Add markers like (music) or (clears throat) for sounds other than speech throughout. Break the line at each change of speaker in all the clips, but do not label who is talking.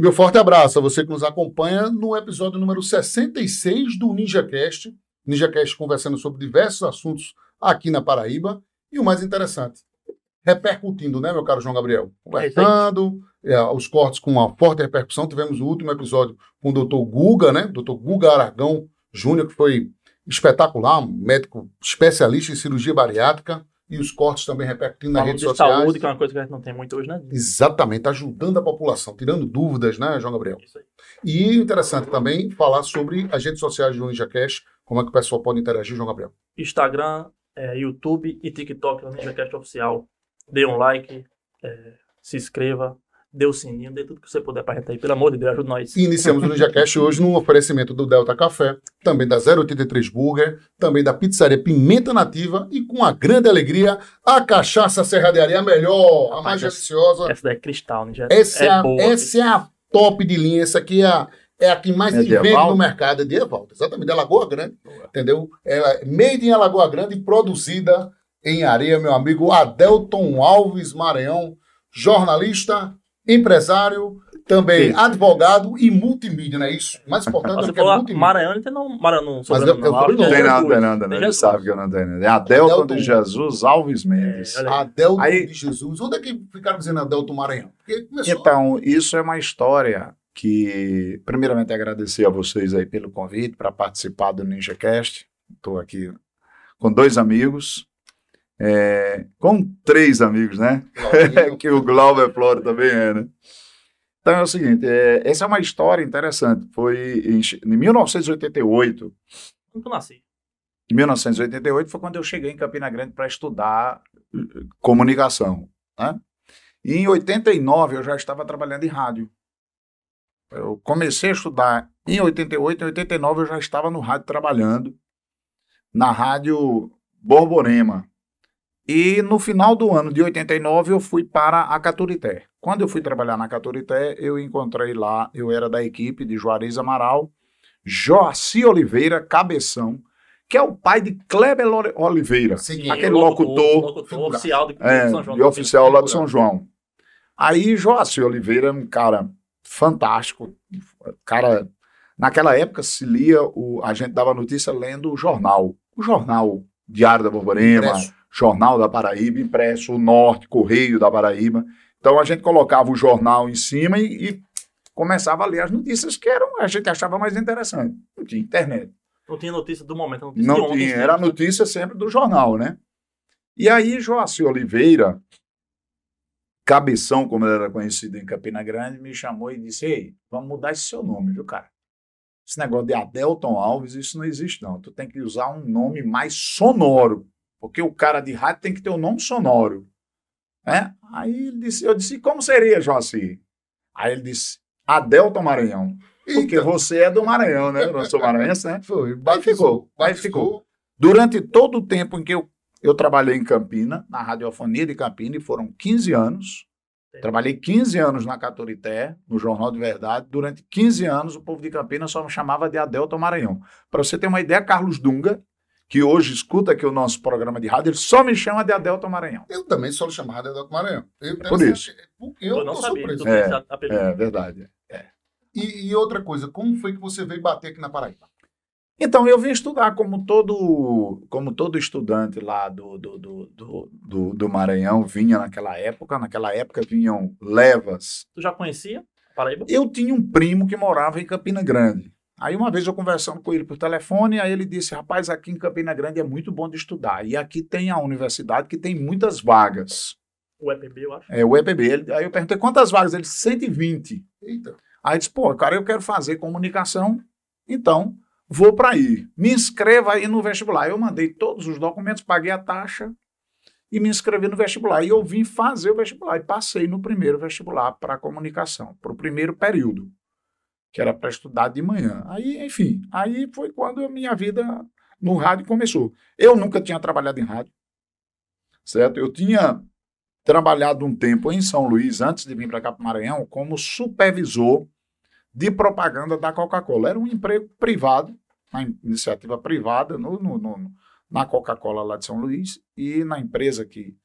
Meu forte abraço a você que nos acompanha no episódio número 66 do NinjaCast. NinjaCast conversando sobre diversos assuntos aqui na Paraíba. E o mais interessante, repercutindo, né, meu caro João Gabriel? Conversando, é, os cortes com uma forte repercussão. Tivemos o último episódio com o doutor Guga, né? Doutor Guga Aragão Júnior, que foi espetacular, um médico especialista em cirurgia bariátrica e os cortes também repercutindo nas redes
de
sociais.
saúde, que é uma coisa que a gente não tem muito hoje, né?
Exatamente, ajudando a população, tirando dúvidas, né, João Gabriel?
Isso aí.
E interessante também falar sobre as redes sociais do Ninja Cash, como é que o pessoal pode interagir, João Gabriel.
Instagram, é, YouTube e TikTok no NinjaCast Oficial. Dê um like, é, se inscreva, dê o sininho, dê tudo que você puder pra gente aí. Pelo amor de Deus, ajuda nós.
Iniciamos o Ninja Cash hoje no oferecimento do Delta Café, também da 083 Burger, também da pizzaria Pimenta Nativa e com a grande alegria, a cachaça Serra de Areia, a melhor, a mais deliciosa.
Essa daí é cristal, né? Já
Essa é,
é
a,
boa.
essa é a top de linha, essa aqui é a, é a que mais
É
se vende no mercado, é de Evaldo, exatamente, da Lagoa Grande, entendeu? Ela é made em Alagoa Grande e produzida em areia, meu amigo Adelton Alves Maranhão, jornalista, empresário, também
Isso.
advogado e multimídia, não é isso? O mais importante é
Você
que é
falou
multimídia.
Maranhão, não tem não, Maranhão, não,
eu-
sobrenome,
eu
não.
tô
Acho que
no-
é
Não tem nada, tem nada, né? Ele sabe que eu não tenho nada. É Adelton
Adelton.
de Jesus Alves Mendes.
É.
Adelton
Aí-
de Jesus. Onde é que ficaram dizendo Adelton Maranhão?
Então, isso é uma história que, primeiramente, agradecer a vocês aí pelo convite para participar do NinjaCast. Estou aqui com dois amigos, é, com três amigos, né? (laughs) que o Glauber Floro também é, né? Então é o seguinte, é, essa é uma história interessante. Foi em, em 1988,
Quando eu nasci.
em 1988 foi quando eu cheguei em Campina Grande para estudar eh, comunicação. Né? E em 89 eu já estava trabalhando em rádio. Eu comecei a estudar em 88, em 89 eu já estava no rádio trabalhando, na rádio Borborema. E no final do ano de 89 eu fui para a Caturité. Quando eu fui trabalhar na Caturité, eu encontrei lá, eu era da equipe de Juarez Amaral, Joaci Oliveira Cabeção, que é o pai de Kleber Oliveira,
Sim,
aquele locutor,
locutor
figuraça.
oficial de
é,
São João.
de oficial lá de São João. Aí Joaci Oliveira é um cara fantástico, cara, naquela época se lia, o, a gente dava notícia lendo o jornal, o jornal Diário da Borborema,
Impresso.
Jornal da Paraíba, impresso, o Norte, Correio da Paraíba. Então a gente colocava o jornal em cima e, e começava a ler as notícias que eram, a gente achava mais interessante. Não tinha internet.
Não tinha notícia do momento, notícia
Não
ontem,
tinha,
né?
era a notícia sempre do jornal, né? E aí Joaci Oliveira, Cabeção, como ele era conhecido em Campina Grande, me chamou e disse: Ei, vamos mudar esse seu nome, viu, cara? Esse negócio de Adelton Alves, isso não existe, não. Tu tem que usar um nome mais sonoro, porque o cara de rádio tem que ter um nome sonoro. Né? Aí ele disse, eu disse, como seria, Joaci? Aí ele disse, Adelton Maranhão. Porque
Eita.
você é do Maranhão, né? Eu não sou maranhense, né?
Foi,
Aí ficou, aí ficou. Durante todo o tempo em que eu, eu trabalhei em Campina, na radiofonia de Campina, e foram 15 anos. Trabalhei 15 anos na Caturité, no Jornal de Verdade. Durante 15 anos, o povo de Campina só me chamava de Adelton Maranhão. Para você ter uma ideia, Carlos Dunga, que hoje escuta aqui o nosso programa de rádio, ele só me chama de Adelton Maranhão.
Eu também sou chamado de Adelton Maranhão. Eu,
Por isso.
Eu,
Eu não
tô
sabia.
surpreso.
Tu
É,
apelido.
É verdade.
E, e outra coisa, como foi que você veio bater aqui na Paraíba?
Então, eu vim estudar como todo, como todo estudante lá do, do, do, do, do, do Maranhão vinha naquela época. Naquela época vinham levas.
Tu já conhecia a Paraíba?
Eu tinha um primo que morava em Campina Grande. Aí uma vez eu conversando com ele por telefone, aí ele disse, rapaz, aqui em Campina Grande é muito bom de estudar. E aqui tem a universidade que tem muitas vagas.
O EPB, eu acho.
É o EPB. Ele- aí eu perguntei, quantas vagas? Ele disse, 120.
Eita.
Aí disse, pô, cara, eu quero fazer comunicação, então vou para aí. Me inscreva aí no vestibular. Eu mandei todos os documentos, paguei a taxa e me inscrevi no vestibular. E eu vim fazer o vestibular e passei no primeiro vestibular para comunicação, para o primeiro período, que era para estudar de manhã. Aí, enfim, aí foi quando a minha vida no rádio começou. Eu nunca tinha trabalhado em rádio, certo? Eu tinha trabalhado um tempo em São Luís, antes de vir para cá para Maranhão, como supervisor de propaganda da Coca-Cola. Era um emprego privado, uma iniciativa privada no, no- no- na Coca-Cola lá de São Luís e na empresa que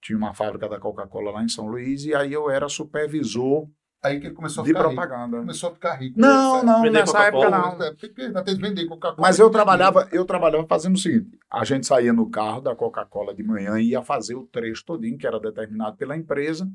tinha uma fábrica da Coca-Cola lá em São Luís, e aí eu era supervisor
Aí que ele começou a
de
ficar rico.
propaganda.
Começou a ficar rico.
Não, não,
Vender
nessa época
Coca-Cola,
não.
É, teve que vender Coca-Cola.
Mas eu trabalhava, eu trabalhava fazendo o seguinte: a gente saía no carro da Coca-Cola de manhã e ia fazer o trecho todinho, que era determinado pela empresa,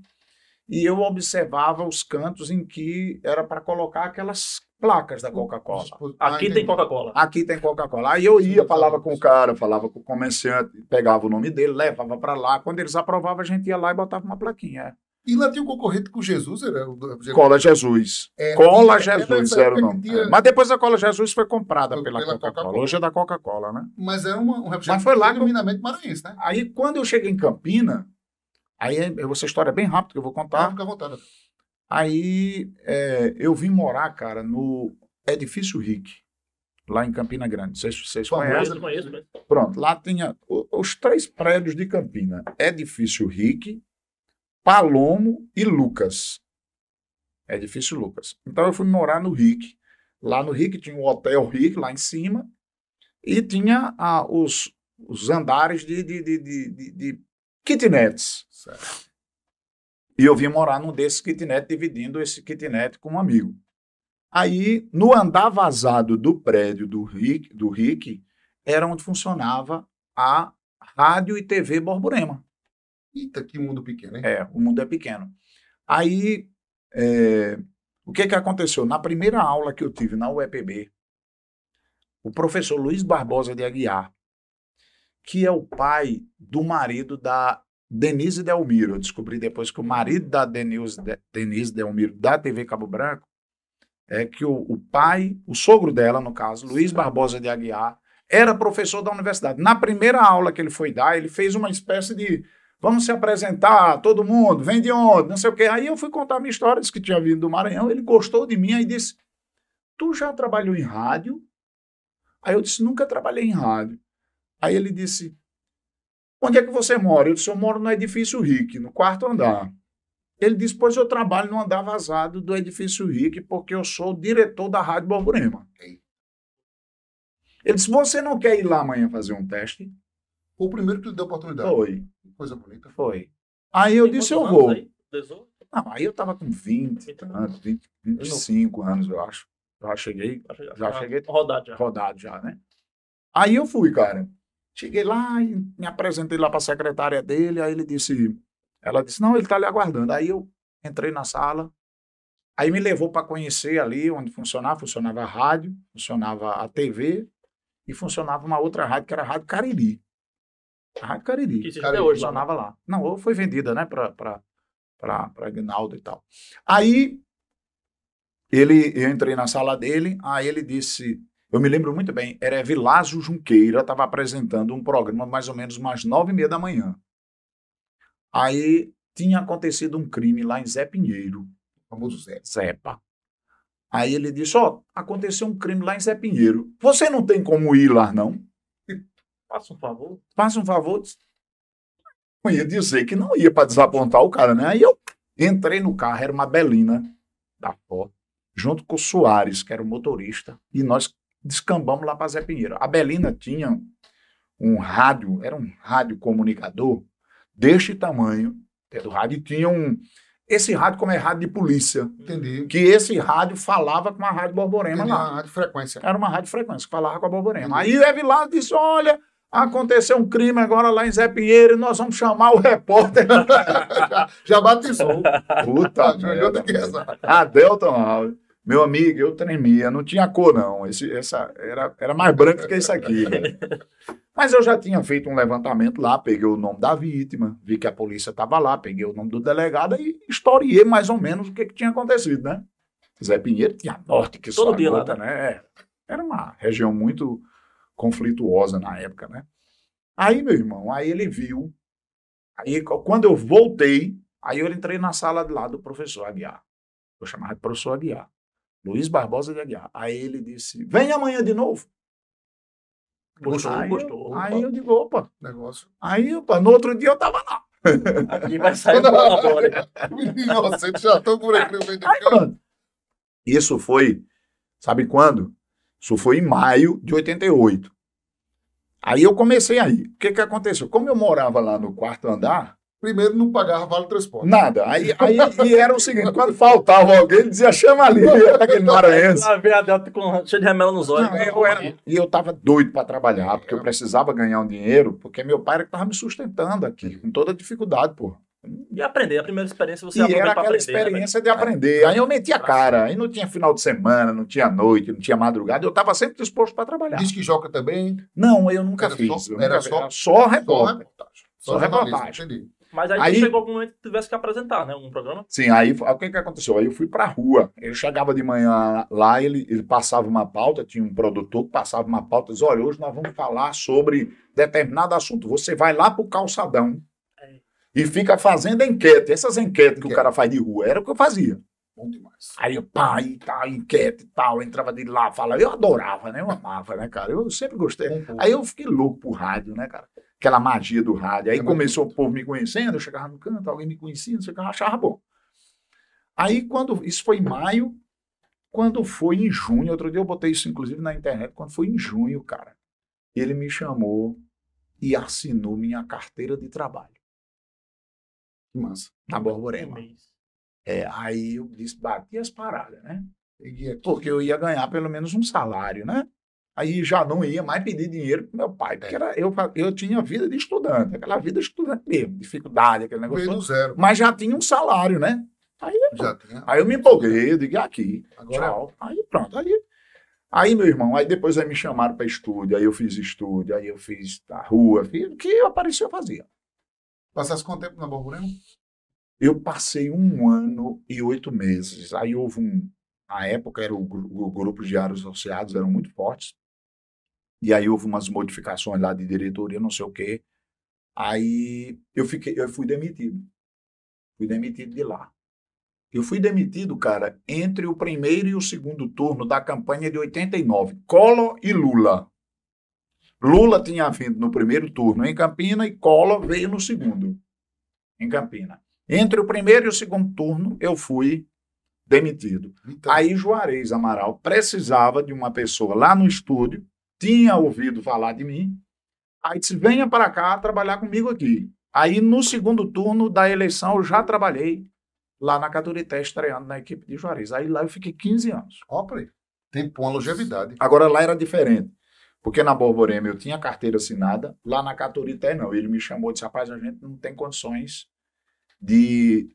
e eu observava os cantos em que era para colocar aquelas placas da Coca-Cola.
Ah,
Aqui
entendi.
tem Coca-Cola.
Aqui tem Coca-Cola. Aí eu ia,
Sim,
falava
tá.
com o cara, falava com o comerciante, pegava o nome dele, levava para lá. Quando eles aprovavam, a gente ia lá e botava uma plaquinha.
E lá tinha um concorrente com Jesus, era o
Cola Jesus.
É,
Cola
tinha-
Jesus
nessa
era o nome.
tinha-
É, Mas depois a Cola Jesus foi comprada pela,
pela
Coca-Cola. Hoje é da Coca-Cola, né?
Mas era uma, um
Mas foi lá
genuinamente maranhense, né?
Aí quando eu cheguei em Campina, aí é- essa história é bem rápida que eu vou contar.
Fica à vontade.
Aí é, eu vim morar, cara, no Edifício Rick, lá em Campina Grande. Vocês
Famoso.
conhecem.
Conheço, conheço.
Pronto, lá tinha os três prédios de Campina: Edifício Rick, Palomo e Lucas. Edifício Lucas. Então eu fui morar no Rick. Lá no Rick tinha o Hotel Rick, lá em cima, e tinha ah, os, os andares de, de, de, de, de- de kitnets.
Certo.
E eu vim morar num desses kitnet, dividindo esse kitnet com um amigo. Aí, no andar vazado do prédio do Rick, do Rick era onde funcionava a Rádio e TV Borborema.
Eita, que mundo pequeno, hein?
É, o mundo é pequeno. Aí, é, o que que aconteceu? Na primeira aula que eu tive na UEPB, o professor Luiz Barbosa de Aguiar, que é o pai do marido da Denise Delmiro, eu descobri depois que o marido da Denise, De- Denise Delmiro, da TV Cabo Branco, é que o, o pai, o sogro dela, no caso, Luiz Barbosa de Aguiar, era professor da universidade. Na primeira aula que ele foi dar, ele fez uma espécie de vamos se apresentar, todo mundo, vem de onde, não sei o quê. Aí eu fui contar a minha história, disse que tinha vindo do Maranhão, ele gostou de mim, aí disse, tu já trabalhou em rádio? Aí eu disse, nunca trabalhei em rádio. Aí ele disse, onde é que você mora? Eu disse, eu moro no edifício Rick, no quarto andar. Ele disse, pois eu trabalho no andar vazado do edifício Rick, porque eu sou o diretor da Rádio Borborema. Ele disse, você não quer ir lá amanhã fazer um teste?
Foi o primeiro que lhe deu oportunidade.
Foi,
Que Coisa bonita.
foi. Aí eu
Tem
disse, eu vou.
aí? 18?
Não, aí eu tava com 20
Então,
anos, 20, 25 anos, eu acho. Já cheguei
que
Já
tá
cheguei-
Rodado já.
rodado já, né? Aí eu fui, cara. Cheguei lá e me apresentei lá para a secretária dele, aí ele disse, ela disse, não, ele tá ali aguardando. Aí eu entrei na sala, aí me levou para conhecer ali onde funcionava, funcionava a rádio, funcionava a TV e funcionava uma outra rádio que era a Rádio Cariri. A Rádio Cariri.
Que existe até hoje
funcionava lá. Não, ou foi vendida, né, para para Aguinaldo e tal. Aí ele, eu entrei na sala dele, aí ele disse, eu me lembro muito bem, era Vilásio Junqueira, estava apresentando um programa mais ou menos umas nove e meia da manhã. Aí tinha acontecido um crime lá em Zé Pinheiro,
O famoso Zé.
Zepa. Aí ele disse, ó, aconteceu um crime lá em Zé Pinheiro. Você não tem como ir lá, não?
Faça um favor.
Faça um favor. Eu ia dizer que não ia para desapontar o cara, né? Aí eu entrei no carro, era uma Belina da Ford, junto com o Soares, que era o motorista, e nós descambamos lá para Zé Pinheiro. A Belina tinha um rádio, era um rádio comunicador deste tamanho, do rádio, e tinha um. Esse rádio, como é rádio de polícia,
Entendi.
que esse rádio falava com a Rádio Borborema
Entendi
lá.
a rádio frequência.
Era uma rádio frequência que falava com a Borborema.
Entendi.
Aí o Evilado disse: Olha, aconteceu um crime agora lá em Zé Pinheiro e nós vamos chamar o repórter.
já, (laughs) já batizou.
Puta
Já
merda. A Delton Hall. Meu amigo, eu tremia, não tinha cor, não. Esse, essa era, era mais branco que isso aqui. velho. Mas eu já tinha feito um levantamento lá, peguei o nome da vítima, vi que a polícia estava lá, peguei o nome do delegado e historiei mais ou menos o que, que tinha acontecido, né? Zé Pinheiro tinha norte que
Todo
só
dia lá,
gota, né? É. Era uma região muito conflituosa na época, né? Aí, meu irmão, aí ele viu. Aí, quando eu voltei, aí eu entrei na sala de lá do professor Aguiar. Eu chamava de professor Aguiar. Luiz Barbosa de Aguiar. Aí ele disse: Vem amanhã de novo.
Gostou,
aí,
gostou.
Eu, aí eu digo: opa.
Negócio.
Aí, opa, no outro dia eu tava lá. (laughs)
Aqui vai sair do laboratório.
Inocente, já estão por aqui no meio do
Isso foi, sabe quando? Isso foi em maio de 88. Aí eu comecei aí. O que que aconteceu? Como eu morava lá no quarto andar,
Primeiro, não pagava vale transporte.
Nada. Aí, aí e era o seguinte: quando faltava alguém, ele dizia, chama ali, (laughs) (laughs) aquele maranhense.
Lá vem a Delta com cheio de remela nos olhos.
Não, eu era- e eu tava doido para trabalhar, porque eu precisava ganhar um dinheiro, porque meu pai era que tava me sustentando aqui, com toda dificuldade, pô.
E aprender, a primeira experiência você
E era aquela
aprender. né,
experiência de aprender. Aí eu metia a cara, aí não tinha final de semana, não tinha noite, não tinha madrugada, eu estava sempre disposto para trabalhar.
Diz que joga também.
Não, eu nunca
Era
fiz.
só-
eu
era
nunca-
só-
só
reportagem.
Só reportagem.
Entendi.
Mas aí,
Aí-
chegou algum momento que tivesse que apresentar, né? Um programa.
Sim, aí o que, que aconteceu? Aí eu fui pra rua. Ele chegava de manhã lá, ele, ele passava uma pauta, tinha um produtor que passava uma pauta e dizia: olha, hoje nós vamos falar sobre determinado assunto. Você vai lá pro calçadão
É.
e fica fazendo enquete. Essas enquetes que
Enquete.
o cara faz de rua, era o que eu fazia.
Bom demais.
Aí pá, e tal, enquete e tal, entrava de lá, falava, eu adorava, né? Eu amava, né, cara? Eu sempre gostei.
Bom.
Aí eu fiquei louco pro rádio, né, cara? Aquela magia do rádio. Aí
É
começou o povo me conhecendo, eu chegava no canto, alguém me conhecia, não sei o que, eu achava bom. Aí quando, isso foi em maio, quando foi em junho, outro dia eu botei isso inclusive na internet, quando foi em junho, cara, ele me chamou e assinou minha carteira de trabalho
Que massa.
na
Um
Borborema. É, aí eu disse, bati as paradas, né? Porque eu ia ganhar pelo menos um salário, né? Aí já não ia mais pedir dinheiro pro meu pai, porque era, eu, eu tinha vida de estudante, aquela vida de estudante mesmo, dificuldade, aquele negócio
veio do zero.
mas já tinha um salário, né?
Já tinha.
Aí eu me empolguei, eu digo, "É aqui,
Agora
tchau. Aí pronto, aí, aí meu irmão, aí depois aí me chamaram para estúdio, aí eu fiz estúdio, aí eu fiz a rua, fiz o que apareceu eu fazia.
Passasse quanto tempo na Borborema?
Eu passei um ano e oito meses. Aí houve um. Na época, era o, o grupo de diários associados eram muito fortes. E aí houve umas modificações lá de diretoria, não sei o quê. Aí eu fiquei, eu fui demitido. Fui demitido de lá. Eu fui demitido, cara, entre o primeiro e o segundo turno da campanha de 89. Collor e Lula. Lula tinha vindo no primeiro turno em Campina e Collor veio no segundo, em Campina. Entre o primeiro e o segundo turno, eu fui demitido.
Então,
Aí Juarez Amaral precisava de uma pessoa lá no estúdio, tinha ouvido falar de mim, aí disse: venha para cá trabalhar comigo aqui. Aí no segundo turno da eleição eu já trabalhei lá na Caturité, estreando na equipe de Juarez. Aí lá eu fiquei 15 anos.
ó, peraí. Tempo, uma longevidade.
Agora lá era diferente. Porque na Borborema eu tinha carteira assinada, lá na Caturité não. Ele me chamou e disse: rapaz, a gente não tem condições de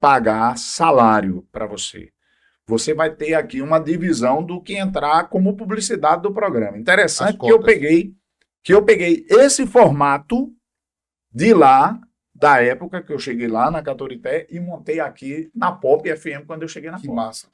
pagar salário para você. Você vai ter aqui uma divisão do que entrar como publicidade do programa. Interessante que eu peguei que eu peguei esse formato de lá da época que eu cheguei lá na Caturité e montei aqui na Pop FM quando eu cheguei na
Que
Pop.
massa.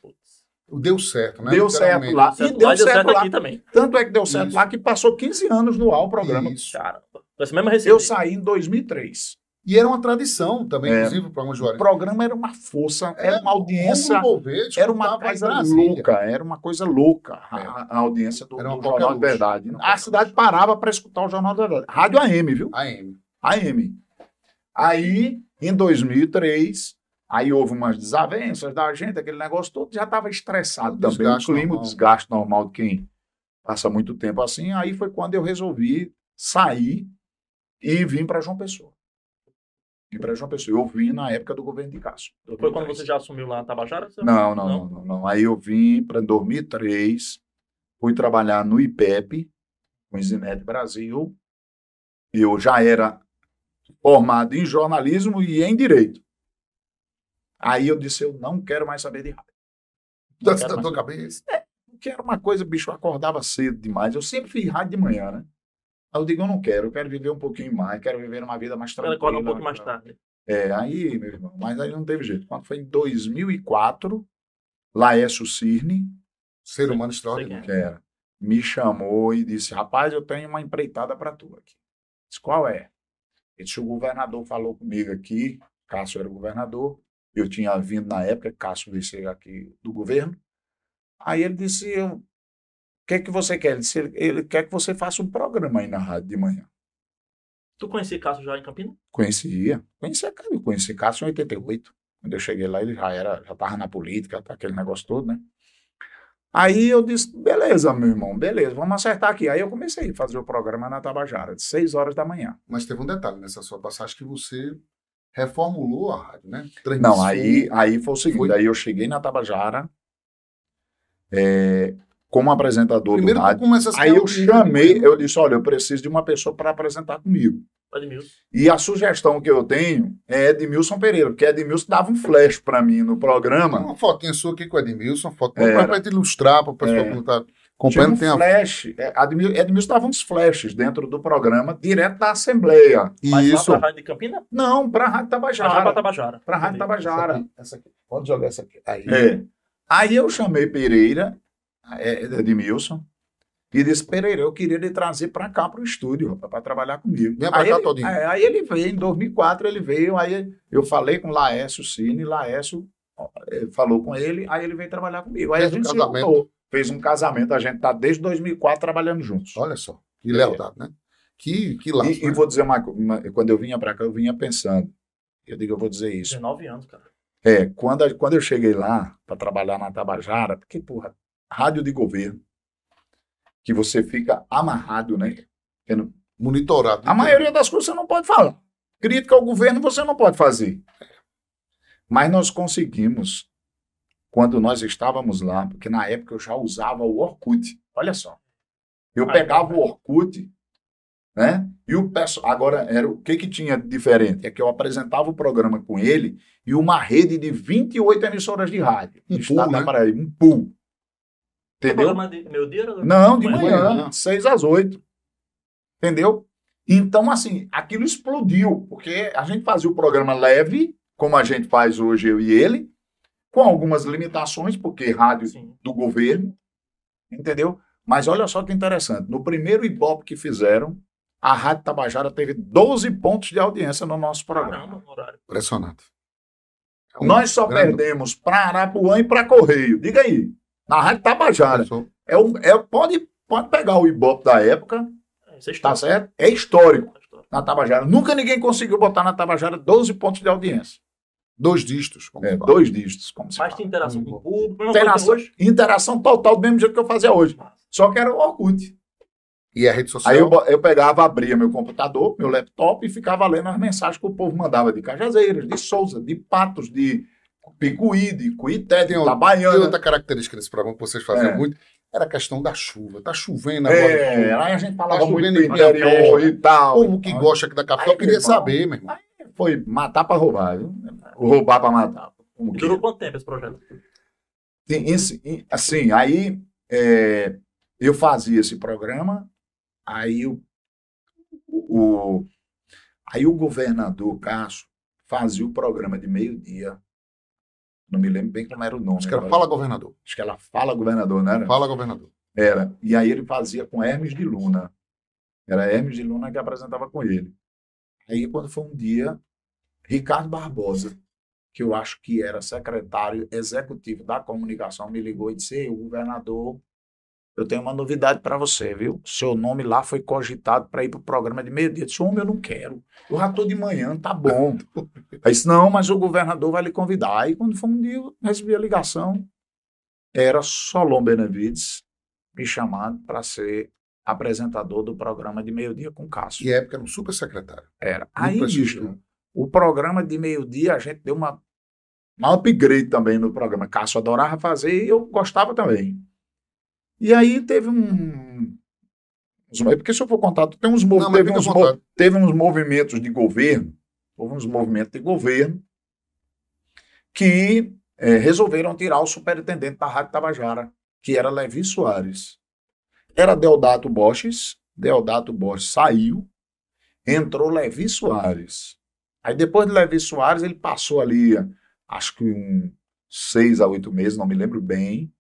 Deu certo, né?
Deu certo lá.
Certo,
E deu
lá, deu
certo
certo
lá.
aqui também.
Tanto é que deu certo
Isso.
lá que passou 15 anos no ar o programa.
Isso.
Caramba. Essa mesma receita.
Eu saí em 2003.
E era uma tradição também,
É.
inclusive, o programa
O
Juarez.
programa era uma força, era uma audiência,
Gouveia
era uma coisa
Brasília.
louca, era uma coisa louca a,
É.
a audiência do,
Era uma
do Jornal
luxo.
Verdade. A cidade parava para escutar o Jornal de Verdade. Rádio AM, viu?
AM.
AM. Aí, em 2003, aí houve umas desavenças da gente, aquele negócio todo, já estava estressado
O
também. O
desgaste
clima, o
normal.
desgaste normal de quem passa muito tempo assim. Aí foi quando eu resolvi sair e vim para João Pessoa. Vim para João Pessoa. Eu vim na época do governo de Cássio.
Foi quando
2003.
você já assumiu lá na Tabajara? Você-
Não, não, não, não, não. Aí eu vim para 2003, fui trabalhar no IPEP, com o Zinete Brasil. Eu já era formado em jornalismo e em direito. Aí eu disse, eu não quero mais saber de rádio.
Da, da tua cabeça.
Porque era uma coisa, bicho, eu acordava cedo demais. Eu sempre fiz rádio de manhã, né? Aí eu digo, eu não quero, eu quero viver um pouquinho mais, quero viver uma vida mais tranquila.
acorda um pouco mais tarde.
É, aí, meu irmão, mas aí não teve jeito. Quando foi em 2004, Laércio Cirne,
Ser humano extraordinário.
que era, me chamou e disse: Rapaz, eu tenho uma empreitada para tu aqui. Disse: Qual é? Ele disse: O governador falou comigo aqui. Cássio era o governador. Eu tinha vindo na época, Cássio ser aqui do governo. Aí ele disse: O que é que você quer? Ele, disse, ele, quer que você faça um programa aí na rádio de manhã.
Tu conhecia Cássio já em Campinas?
Conhecia. Conhecia, cara. Eu conheci Cássio em 88. Quando eu cheguei lá, ele já era, já estava na política, tá, aquele negócio todo, né? Aí eu disse, beleza, meu irmão, beleza, vamos acertar aqui. Aí eu comecei a fazer o programa na Tabajara, de 6 horas da manhã.
Mas teve um detalhe nessa sua passagem que você reformulou a rádio, né?
Não, aí, aí foi o seguinte,
Foi?
aí eu cheguei na Tabajara é, como apresentador
Primeiro
do rádio. Aí eu chamei, eu disse, olha, eu preciso de uma pessoa para apresentar comigo.
Edmilson.
E a sugestão que eu tenho é Edmilson Pereira, porque Edmilson dava um flash para mim no programa.
uma fotinha sua aqui com o Edmilson, uma foto para te ilustrar, para o pessoal
É.
que está
Tinha um
a...
flash. É, Edmil- Edmilson dava uns flashes dentro do programa, direto da Assembleia.
Mas
Isso.
lá pra Rádio de Campina?
Não, para a Rádio
Já pra
Tabajara.
Tabajara.
Para a Rádio. Tabajara.
Essa aqui, essa aqui. Pode jogar essa aqui. Aí.
É. Aí eu chamei Pereira, é, Edmilson, e disse: Pereira, eu queria lhe trazer para cá para o estúdio, para trabalhar comigo.
Vem
aí
cá
ele,
todinho.
é, aí ele veio, em 2004 ele veio, aí eu falei com Laércio Cine, Laércio falou com ele, aí ele veio trabalhar comigo. Aí
Fez
a gente se
casamento.
juntou, fez um casamento, a gente tá desde 2004 trabalhando juntos.
Olha só, que
É.
lealdade, né? Que, que laço.
E, e
né?
vou dizer uma coisa, quando eu vinha para cá, eu vinha pensando, eu digo, eu vou dizer isso.
19 anos, cara.
É, quando, quando eu cheguei lá para trabalhar na Tabajara, porque, porra, rádio de governo, que você fica amarrado, né? Tendo-
Monitorado.
A maioria das coisas você não pode falar. Crítica ao governo você não pode fazer. Mas nós conseguimos, quando nós estávamos lá, porque na época eu já usava o Orkut. Olha só. Eu
Ah,
pegava
então.
o Orkut, né? E o pessoal. Agora, era o que, que tinha de diferente? É que eu apresentava o programa com ele e uma rede de 28 emissoras de rádio.
Um pool, né?
Paraíba, um pool.
O
Entendeu?
programa de meu dia era...
Não, de
Manhã.
manhã,
Manhã.
seis às oito. Entendeu? Então, assim, aquilo explodiu, porque a gente fazia o programa leve, como a gente faz hoje, eu e ele, com algumas limitações, porque rádio
Sim.
do governo, entendeu? Mas olha só que interessante, no primeiro Ibope que fizeram, a Rádio Tabajara teve 12 pontos de audiência no nosso programa.
Caramba.
Impressionante. É um
Nós só
grande-
perdemos para Arapuã e para Correio. Diga aí, na Rádio Tabajara. É um, é, pode, pode pegar o Ibope da época,
É, é
Tá certo? É histórico
É história.
na Tabajara. Nunca ninguém conseguiu botar na Tabajara 12 pontos de audiência.
Dois dígitos. como
É, dois dígitos, como se
Mas
fala.
tem interação com o público. Mesma
Interação, interação total, do mesmo jeito que eu fazia hoje. Só que era o Orkut.
E a rede social.
Aí eu, eu pegava, abria meu computador, meu laptop e ficava lendo as mensagens que o povo mandava de Cajazeiras, de Souza, de Patos, de Picuí, de Cuité, de
Tem
Itabaiana.
outra característica desse programa que vocês faziam
É.
muito era a questão da chuva. Tá chovendo agora.
É, aí a gente falava
Tá
muito interior e tal.
O povo que gosta aqui da capital
Aí,
queria saber, meu irmão.
Foi matar pra roubar, viu? Roubar pra matar. Como
E
que
durou quanto tempo esse projeto?
Sim, assim, aí é, eu fazia esse programa, aí o, o, aí o governador Cássio fazia o programa de meio-dia. Não me lembro bem como era o nome.
Acho que era. Fala Governador.
Acho que ela fala governador, né?
Fala Governador.
Era. E aí ele fazia com Hermes de Luna. Era Hermes de Luna que apresentava com ele. Aí quando foi um dia, Ricardo Barbosa, que eu acho que era secretário executivo da comunicação, me ligou e disse: o governador, eu tenho uma novidade para você, viu? Seu nome lá foi cogitado para ir para o programa de meio-dia. Eu disse: Homem, eu não quero. Eu já estou de manhã, tá bom. (laughs) Aí disse: Não, mas o governador vai lhe convidar. Aí quando foi um dia, eu recebi a ligação. Era Solon Benevides me chamando para ser apresentador do programa de meio-dia com Cássio.
E época era um super secretário.
Era. Aí, bicho, o programa de meio-dia, a gente deu uma, uma upgrade também no programa. Cássio adorava fazer e eu gostava também. E aí teve um. uns- Porque se eu for contar, tem uns, mov-
Não,
teve, uns mov- teve uns movimentos de governo, houve uns movimentos de governo que eh, resolveram tirar o superintendente da Rádio Tabajara, que era Levi Soares. Era Deodato Borges, Deodato Borges saiu, entrou Levi Soares. Aí depois de Levi Soares, ele passou ali, acho que um seis a oito meses, não me lembro bem.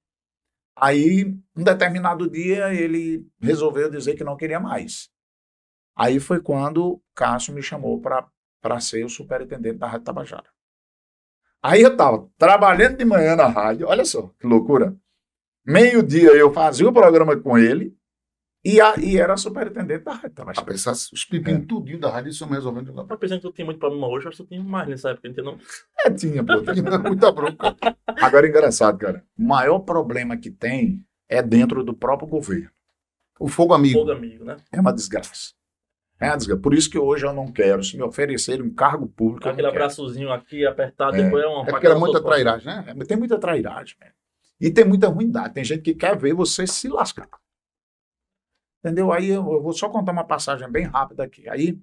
Aí, um determinado dia, ele resolveu dizer que não queria mais. Aí foi quando Cássio me chamou para ser o superintendente da Rádio Tabajara. Aí eu estava trabalhando de manhã na rádio, olha só que loucura. Meio-dia eu fazia o programa com ele, E, a, e era superintendente da Rádio
A
Tabajara.
pensar os pepinos tudinho da rádio estão resolvendo lá.
Pensando que tu tinha muito problema hoje, acho que tu tinha mais nessa época, entendeu?
É, tinha, pô. tinha. (laughs)
Muita bronca.
Agora, engraçado, cara. O maior problema que tem é dentro do próprio governo.
O fogo amigo.
Fogo amigo, né?
É uma desgraça. É uma desgraça. Por isso que hoje eu não quero. Se me oferecerem um cargo público,
Com
eu não
aquele
quero.
abraçozinho aqui apertado,
É.
depois é uma
É porque era muita trairagem, né?
É, mas tem muita trairagem, velho. E tem muita ruindade. Tem gente que quer ver você se lascar. Entendeu? Aí eu, eu vou só contar uma passagem bem rápida aqui. Aí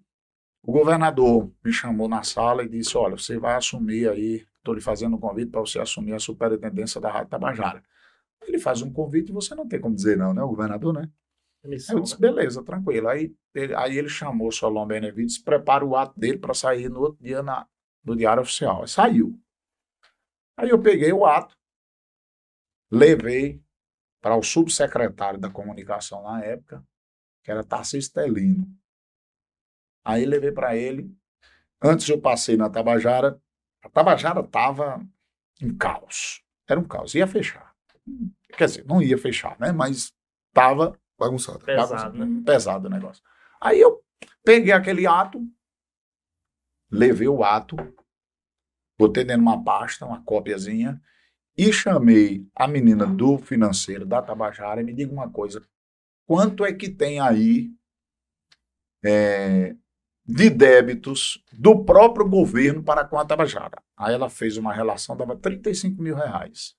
o governador me chamou na sala e disse: Olha, você vai assumir aí, estou lhe fazendo um convite para você assumir a superintendência da Rádio Tabajara. Ele faz um convite e você não tem como dizer não, né? O governador, né? Aí
Missão,
eu disse,
né?
beleza, tranquilo. Aí ele, aí ele chamou o Solon Benevides, prepara o ato dele para sair no outro dia na, no Diário Oficial. Aí saiu. Aí eu peguei o ato, levei para o subsecretário da comunicação na época, que era Tarcísio Telino. Aí levei para ele. Antes eu passei na Tabajara. A Tabajara estava em caos. Era um caos. Ia fechar. Quer dizer, não ia fechar, né? Mas estava
Bagunçada.
Pesado, né?
Pesado o negócio. Aí eu peguei aquele ato, levei o ato, botei dentro de uma pasta, uma cópiazinha, e chamei a menina do financeiro da Tabajara e me diga uma coisa: quanto é que tem aí é, de débitos do próprio governo para com a Tabajara? Aí ela fez uma relação, dava 35 mil reais.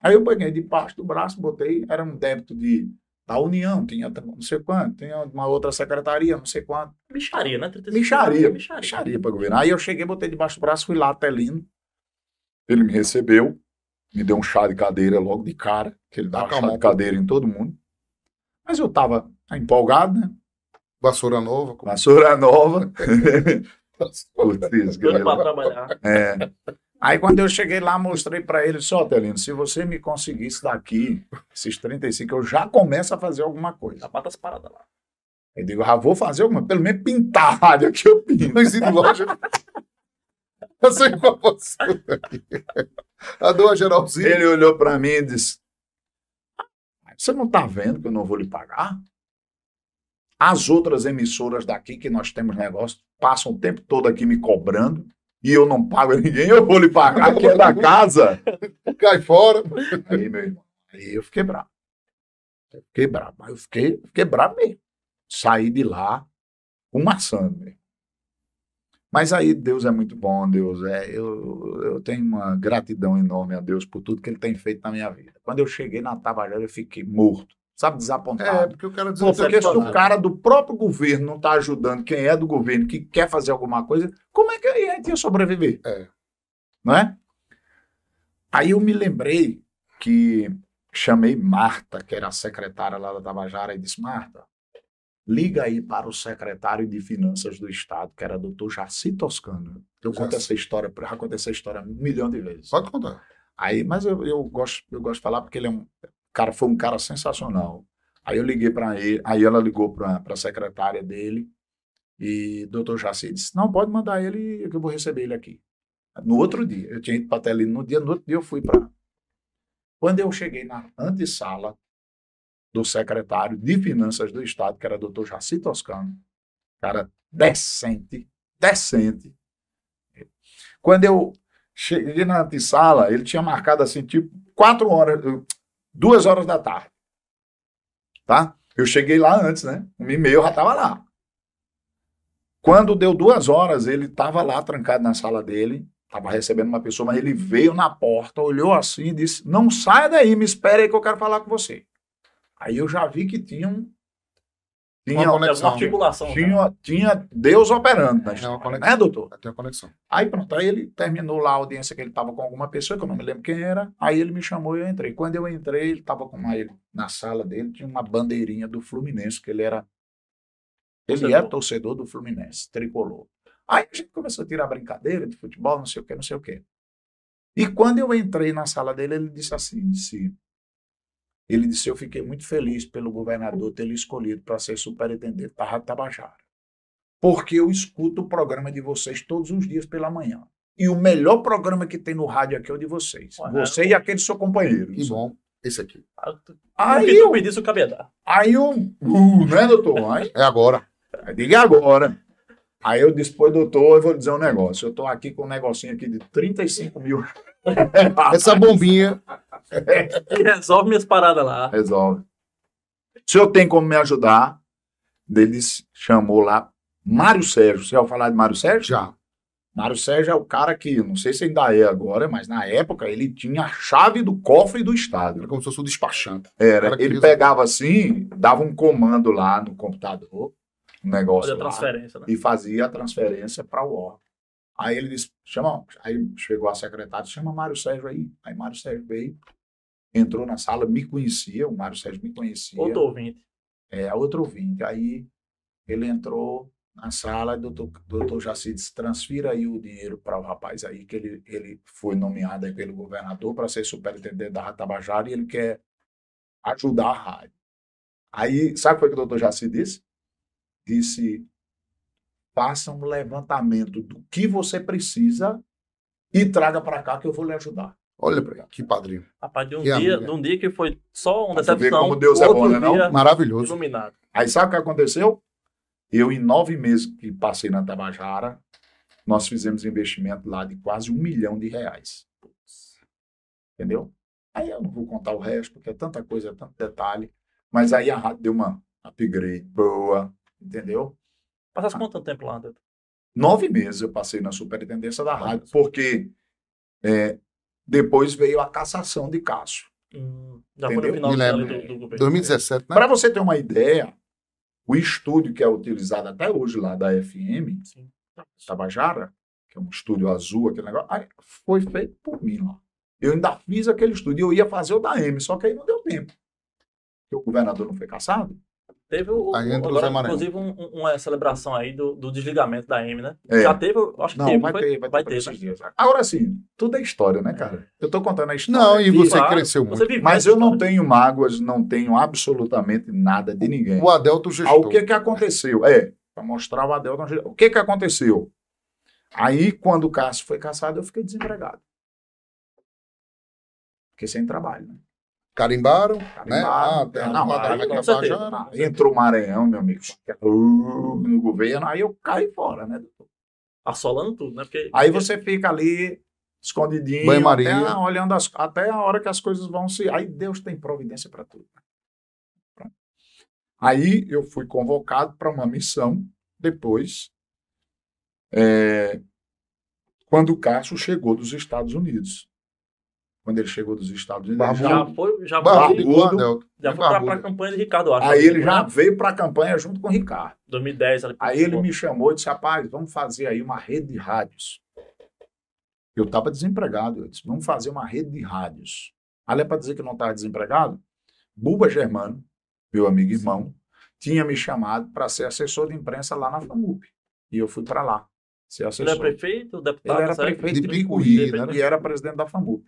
Aí eu peguei de parte do braço, botei, era um débito de da União, tinha não sei quanto, tinha uma outra secretaria, não sei quanto.
Micharia, né? 35
Micharia,
Micharia.
micharia para governo. Aí eu cheguei, botei debaixo do braço, fui lá até Lino. Ele me recebeu, me deu um chá de cadeira logo de cara, que ele dá chá
Acalmou
de
um pouco.
cadeira em todo mundo. Mas eu tava empolgado, né?
Vassoura nova. com-
Vassoura nova. (laughs) Putz,
pra trabalhar.
É. Aí quando eu cheguei lá, mostrei para ele, só, Telino, se você me conseguisse daqui, esses 35, eu já começo a fazer alguma coisa.
Já bata as paradas lá.
Eu digo, já vou fazer alguma, pelo menos pintar a rádio aqui eu (laughs) pinto.
Coisinha de loja. Eu sei qual você. A dona Geralzinha.
Ele olhou para mim e disse: Você não está vendo que eu não vou lhe pagar? As outras emissoras daqui que nós temos negócio passam o tempo todo aqui me cobrando e eu não pago a ninguém, eu vou lhe pagar, que é da casa.
Cai fora.
Aí, meu irmão, aí eu fiquei bravo. Eu fiquei bravo, mas eu fiquei, fiquei bravo mesmo. Saí de lá fumaçando mesmo. Mas aí Deus é muito bom, Deus é. Eu, eu tenho uma gratidão enorme a Deus por tudo que Ele tem feito na minha vida. Quando eu cheguei na Tabajara, eu fiquei morto, sabe,
É,
desapontado.
porque eu quero dizer
porque se o cara do próprio governo não está ajudando quem é do governo, que quer fazer alguma coisa, como é que a gente ia sobreviver?
É.
Não é? Aí eu me lembrei que chamei Marta, que era a secretária lá da Tabajara, e disse: Marta, liga aí para o secretário de Finanças do Estado, que era doutor Jaci Toscano. Eu conto
Jaci.
essa história, já contei essa história um milhão de vezes.
Pode contar.
Aí, mas eu, eu gosto, eu gosto de falar porque ele é um cara, foi um cara sensacional. Aí eu liguei para ele, aí ela ligou para a secretária dele e o doutor Jaci disse: Não, pode mandar ele que eu vou receber ele aqui. No outro dia, eu tinha ido para Telino no dia, no outro dia eu fui para. Quando eu cheguei na antessala do secretário de Finanças do Estado, que era doutor Jaci Toscano, cara decente, decente. Quando eu cheguei na antessala, ele tinha marcado assim, tipo, quatro horas, duas horas da tarde. Tá? Eu cheguei lá antes, né? Um e meio eu já estava lá. Quando deu duas horas, ele estava lá trancado na sala dele, estava recebendo uma pessoa, mas ele veio na porta, olhou assim e disse: Não saia daí, me espere aí que eu quero falar com você. Aí eu já vi que tinha um. Tinha,
Uma
É
conexão.
uma articulação.
tinha, tinha Deus operando na
É uma conexão.
né, doutor?
Tem uma conexão.
Aí pronto, aí ele terminou lá a audiência que ele estava com alguma pessoa, que eu não me lembro quem era. Aí ele me chamou e eu entrei. Quando eu entrei, ele estava com uma, ele, na sala dele, tinha uma bandeirinha do Fluminense, que ele era. Ele
Torcedor.
era torcedor do Fluminense, tricolor. Aí a gente começou a tirar brincadeira de futebol, não sei o que, não sei o que. E quando eu entrei na sala dele, ele disse assim: disse, ele disse, eu fiquei muito feliz pelo governador ter lhe escolhido para ser superintendente da Rádio Tabajara. Porque eu escuto o programa de vocês todos os dias pela manhã. E o melhor programa que tem no rádio aqui é o de vocês.
Olha,
Você e aquele seu companheiro.
Que bom. Esse aqui.
Ah,
Aí eu,
pedisse, o cabedar.
aí eu, uh, né, doutor? Aí,
É agora.
diga agora. Aí eu disse, pô, doutor, eu vou dizer um negócio. Eu tô aqui com um negocinho aqui de 35 mil.
Essa bombinha.
E (laughs) resolve minhas paradas lá.
Resolve. O senhor tem como me ajudar? Eles chamou lá Mário Sérgio. Você já ouviu falar de Mário Sérgio?
Já.
Mário Sérgio é o cara que, não sei se ainda é agora, mas na época ele tinha a chave do cofre do
Era
Estado.
como se fosse o despachante.
Era, ele pegava assim, dava um comando lá no computador, um negócio
Fazer a
lá,
transferência, né?
e fazia a transferência para o órgão. Aí ele disse, chama, aí chegou a secretária, chama Mário Sérgio aí. Aí Mário Sérgio veio, entrou na sala, me conhecia, o Mário Sérgio me conhecia.
Outro ouvinte.
É, outro ouvinte. Aí ele entrou na sala, doutor, doutor Jaci disse, transfira aí o dinheiro para o rapaz aí, que ele, ele foi nomeado aí pelo governador para ser superintendente da Rádio Tabajara e ele quer ajudar a rádio. Aí, sabe o que que o doutor Jaci disse? Disse, faça um levantamento do que você precisa e traga para cá que eu vou lhe ajudar.
Olha que padrinho.
Rapaz, de um,
Que
dia,
amiga.
de um dia que foi só uma
Pra tu ver
decepção.
como Deus é bom, né, não?
Maravilhoso.
iluminado.
Aí sabe o que aconteceu? Eu, em nove meses que passei na Tabajara, nós fizemos investimento lá de quase um milhão de reais. Entendeu? Aí eu não vou contar o resto, porque é tanta coisa, é tanto detalhe. Mas aí a rádio deu uma upgrade boa, entendeu?
Passasse quanto tempo lá, Anderson?
Nove meses eu passei na superintendência da rádio, porque é, depois veio a cassação de Cássio.
Hum, já foi no
Entendeu?
final
Me
ali
lembro.
do, do governo.
2017, né?
Para você ter uma ideia, o estúdio que é utilizado até hoje lá da FM,
Sim.
Tabajara, que é um estúdio azul, aquele negócio, foi feito por mim lá. Eu ainda fiz aquele estúdio, eu ia fazer o da M, só que aí não deu tempo. Porque o governador não foi caçado.
Teve o,
Aí entra o
agora,
Zé Maranhão.
inclusive um- um- uma celebração aí do, do desligamento da M, né?
É.
Já teve, acho que
Não,
teve.
vai
foi?
ter, vai ter,
vai ter. né?
Agora sim, tudo é história, né, cara? Eu tô contando a história.
Não, e você
Claro,
cresceu muito.
Você
Mas eu não tenho mágoas, não tenho absolutamente nada de ninguém.
O Adelto
Ah,
gestor.
o que que aconteceu? É, para mostrar o Adel. O que que aconteceu? Aí, quando o Cássio foi caçado, eu fiquei desempregado. Fiquei sem trabalho, né?
Carimbaram, né?
Carimbaram,
Ah, tem a
não, aí,
aqui.
Ah, Entrou o Maranhão, meu amigo, uh, no governo, aí eu caí fora, né?
Assolando tudo, né? Porque,
Aí você fica ali, escondidinho,
Banho-maria.
até, a- olhando as, até a hora que as coisas vão se. Aí Deus tem providência para tudo. Pronto. Aí eu fui convocado para uma missão depois, é, quando o Cássio chegou dos Estados Unidos. Quando ele chegou dos Estados Unidos, ele
Barbudo.
já,
foi, já
Barbudo
foi,
igual o
Barbudo.
Já foi pra,
barbudo.
pra campanha de Ricardo Acho.
aí ele já
né?
veio para a campanha junto com o Ricardo.
2010 ali.
Aí ele me chamou e disse: rapaz, vamos fazer aí uma rede de rádios. Eu estava desempregado. Eu disse: vamos fazer uma rede de rádios. Ali é para dizer que não estava desempregado. Buba Germano, meu amigo e irmão, tinha me chamado para ser assessor de imprensa lá na FAMUP. E eu fui para lá ser
Ele
assessor.
é prefeito,
Ele
deputado,
era
sabe?
prefeito
De Picuí,
Picuí
né?
e era presidente da FAMUP.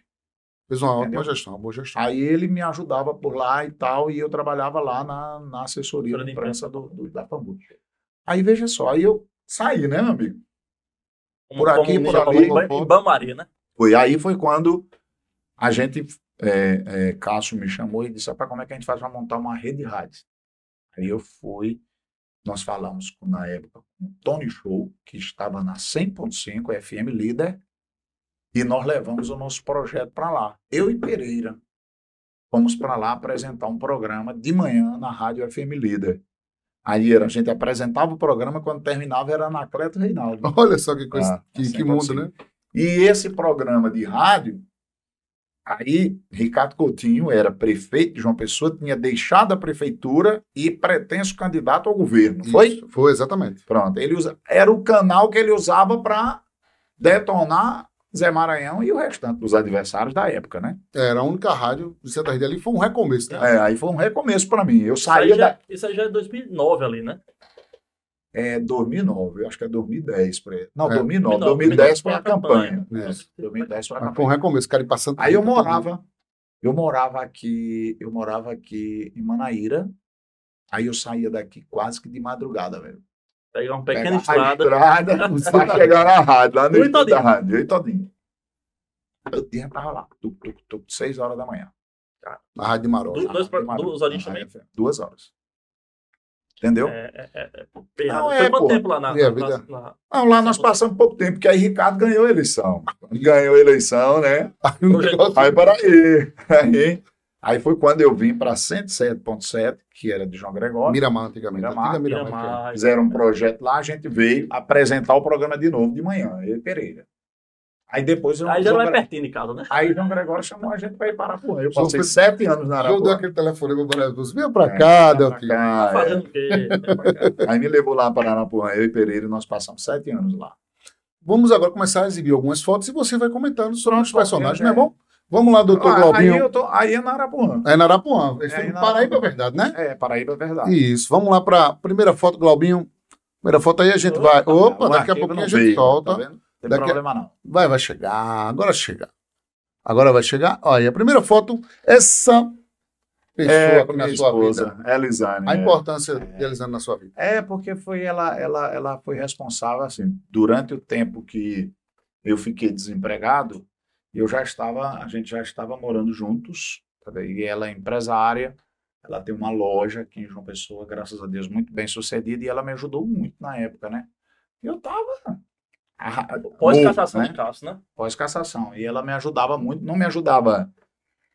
Fez uma ótima gestão, uma boa gestão.
Aí ele me ajudava por lá e tal, e eu trabalhava lá na, na assessoria de imprensa do, do, da FAMUP. Aí veja só, aí eu saí, né, meu amigo?
Como-
por aqui,
como
por ali,
Em Banmaria, né?
Foi aí foi quando a gente, é, é, Cássio me chamou e disse, rapaz, como é que a gente faz para montar uma rede de rádio? Aí eu fui, nós falamos com, na época com o Tony Show, que estava na 100.5 FM Líder, e nós levamos o nosso projeto para lá. Eu e Pereira. Fomos para lá apresentar um programa de manhã na Rádio FM Líder. Aí era, a gente apresentava o programa, quando terminava era Anacleto Reinaldo. (laughs)
Olha só que coisa,
Ah,
que, que
sempre
mundo,
assim.
né?
E esse programa de rádio, aí Ricardo Coutinho era prefeito de João Pessoa, tinha deixado a prefeitura e pretenso candidato ao governo. Foi?
Isso, Foi, exatamente.
Pronto. Ele usa, era o canal que ele usava para detonar Zé Maranhão e o restante dos adversários da época, né?
Era a única rádio de Santa Rita ali. Foi um recomeço, né?
É, aí foi um recomeço para mim. Eu
Isso aí,
saía
já,
da.
isso aí já é 2009 ali, né?
É 2009, eu acho que é 2010. Pra ele. Não,
É,
2009.
2009,
2010 foi a campanha.
É.
2010 foi a campanha.
foi um recomeço, cara, passando.
Aí eu morava, eu morava aqui, eu morava aqui em Manaíra. Aí eu saía daqui quase que de madrugada, velho.
Pegar uma pequena
Pegar
estrada.
Estrada (laughs) pra chegar na rádio, lá no
e
estúdio da rádio, eu e todinho. Eu tinha tava lá, tuc, tuc, tuc, seis horas da manhã.
Na Rádio de Marola.
Du- dois
Maravilha.
duas horinhas também?
Duas horas. Entendeu?
É, é, é, é.
Não, é,
Foi quanto
pô.
tempo lá na.
A
na-
vida?
na-
Não, lá nós passamos pouco tempo, porque aí Ricardo ganhou a eleição. Ganhou a eleição, né?
Negócio-
Aí, peraí. Aí, (laughs) aí foi quando eu vim para 107.7, que era de João Gregório.
Miramar, antigamente.
Miramar,
Miramar.
Miramar,
Fizeram um projeto lá, a gente veio apresentar o programa de novo de manhã, eu e Pereira. Aí depois... eu-
Aí já não é pertinho de casa, né?
Aí João Gregório chamou a gente para ir para Arapuã. Eu passei sete anos na
que. Eu dou
Arapuã.
aquele telefonema para as Venha pra
É,
cá,
pra
Deltinho.
cá,
Tá
é.
fazendo o quê?
Aí me levou lá para Arapuã, eu e Pereira, e nós passamos sete anos lá.
Vamos agora começar a exibir algumas fotos e você vai comentando sobre os personagens, não é bom? Vamos lá, doutor
Ah, aí,
Glaubinho.
eu tô, aí é na Arapuã.
É na Arapuã.
É aí na
Paraíba, verdade, né?
É, Paraíba é verdade.
Isso. Vamos lá para a primeira foto, Glaubinho. Primeira foto aí, a gente
Opa,
vai. Opa, daqui a pouquinho a gente
veio,
solta.
Tá vendo? Não tem
Daqui
problema não.
Vai, vai chegar. Agora chega. Agora vai chegar. Olha, a primeira foto, essa pessoa
É, com minha
sua
esposa,
vida.
Elisane.
A
é.
importância de Elisane na sua vida.
É, porque foi ela, ela, ela foi responsável, assim, durante o tempo que eu fiquei desempregado, eu já estava, a gente já estava morando juntos, tá e ela é empresária, ela tem uma loja aqui em João Pessoa, graças a Deus, muito bem sucedida, e ela me ajudou muito na época, né? Eu estava
Pós-cassação
né?
de Cássio, né?
pós-cassação. E ela me ajudava muito, não me ajudava,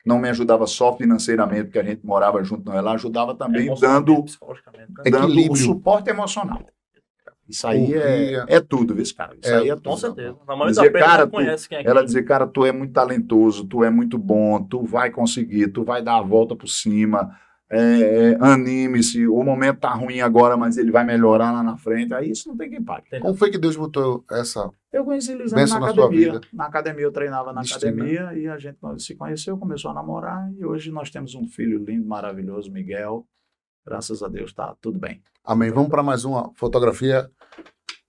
não me ajudava só financeiramente, porque a gente morava junto, não. Ela ajudava também dando,
psicologicamente, né?
dando o suporte emocional. Isso aí é, é tudo, viu, cara? Isso
É,
aí é
Com
tudo.
certeza. Na maioria das vezes
cara,
conhece quem é
Ela
quem.
dizia, cara, tu é muito talentoso, tu é muito bom, tu vai conseguir, tu vai dar a volta por cima, é, é, anime-se, o momento tá ruim agora, mas ele vai melhorar lá na frente. Aí isso não tem quem pague.
Como foi que Deus botou essa?
Eu conheci Lisane
Benção
na
na sua
academia.
vida.
Na academia eu treinava na
Destino,
academia e a gente se conheceu, começou a namorar e hoje nós temos um filho lindo, maravilhoso, Miguel. Graças a Deus tá tudo bem.
Amém. Vamos para mais uma fotografia.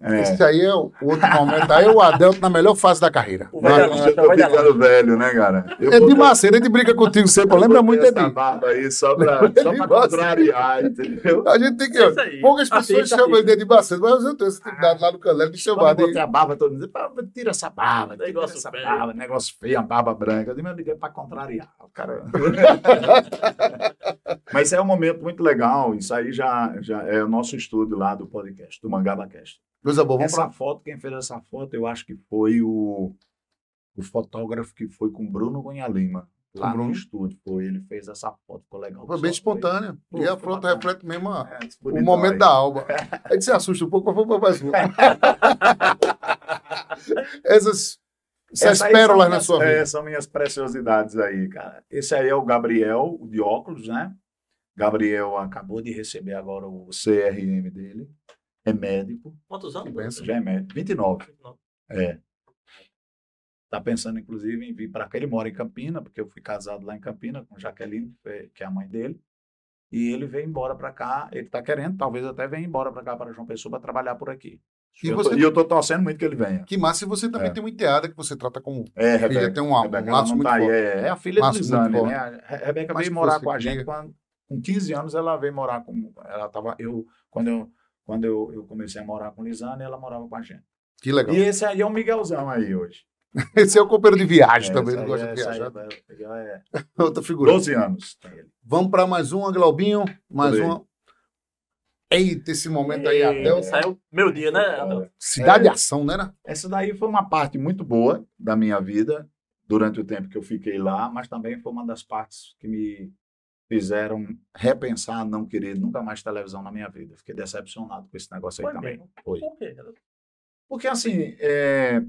É,
Esse aí é o outro momento. Aí o Adelto na melhor fase da carreira.
O velho-
eu tô ficando velho, né, cara? Eu
É de
botei-
Maceira, ele brinca contigo sempre.
eu
Lembra muito é
essa
de.
barba aí só pra, só
de
pra contrariar, entendeu?
A gente tem que.
É.
Poucas pessoas chamam ele de Maceira, mas eu tenho essa atividade lá no Canela de
Quando
chamar
eu
de.
botei a barba, todo mundo dizia, "Pá, tira essa barba, tira
Negócio
essa
feio.
barba, negócio feio, a barba branca. Eu disse, meu amigo, é pra contrariar. O cara... (laughs) Mas isso é um momento muito legal, isso aí já, já é o nosso estudo lá do podcast, do MangabaCast.
Coisa boa, vamos
Essa
pra.
foto, quem fez essa foto, eu acho que foi o, o fotógrafo que foi com Bruno Gonha Lima. Lá
Bruno?
no estúdio, foi. Ele fez essa foto, ficou legal.
Foi bem
foi-
espontânea.
Pô,
E a
foi
foto reflete mesmo a-
É,
o momento
aí.
da alba. A gente se assusta um pouco, mas para mais uma. (laughs) Essas, essas
Essa aí
pérolas na sua vida.
É, são minhas preciosidades aí, cara. Esse aí é o Gabriel, o de óculos, né? Gabriel acabou de receber agora o CRM dele. É médico,
Quantos anos?
Benção.
já é médico. 29.
Não.
É. Tá pensando, inclusive, em vir para cá. Ele mora em Campina, porque eu fui casado lá em Campina com Jaqueline, que que é a mãe dele. E ele veio embora para cá. Ele tá querendo, talvez até venha embora para cá, para João Pessoa, para trabalhar por aqui.
E
eu,
você-
tô, e eu tô torcendo muito que ele venha.
Que massa, e você também
É.
tem uma enteada que você trata como
É,
filha,
Rebeca.
tem um, um
Rebeca, ela
laço muito
tá
forte.
É, é a filha
Laço
do Lisane, né? A Re- Rebeca
Mas
veio morar com a gente quando, com 15 anos. Ela veio morar com. Ela tava, eu, quando eu, quando eu, eu comecei a morar com Lisane, ela morava com a gente.
Que legal.
E esse aí é o Miguelzão aí hoje. (laughs)
Esse é o companheiro de viagem
É,
também, não gosta
é-
de
aí
viajar.
é- Miguel é (laughs)
Outra figura.
12 anos.
Vamos para mais uma, Glaubinho. Mais uma. Eita, esse momento aí, Adel.
Saiu meu dia, né?
Olha,
Cidade
É.
Ação, né? né?
Essa daí foi uma parte muito boa da minha vida durante o tempo que eu fiquei lá, mas também foi uma das partes que me fizeram repensar, não querer nunca mais televisão na minha vida. Fiquei decepcionado com esse negócio aí
Foi
também.
mesmo.
Foi.
Por quê?
Porque assim, é,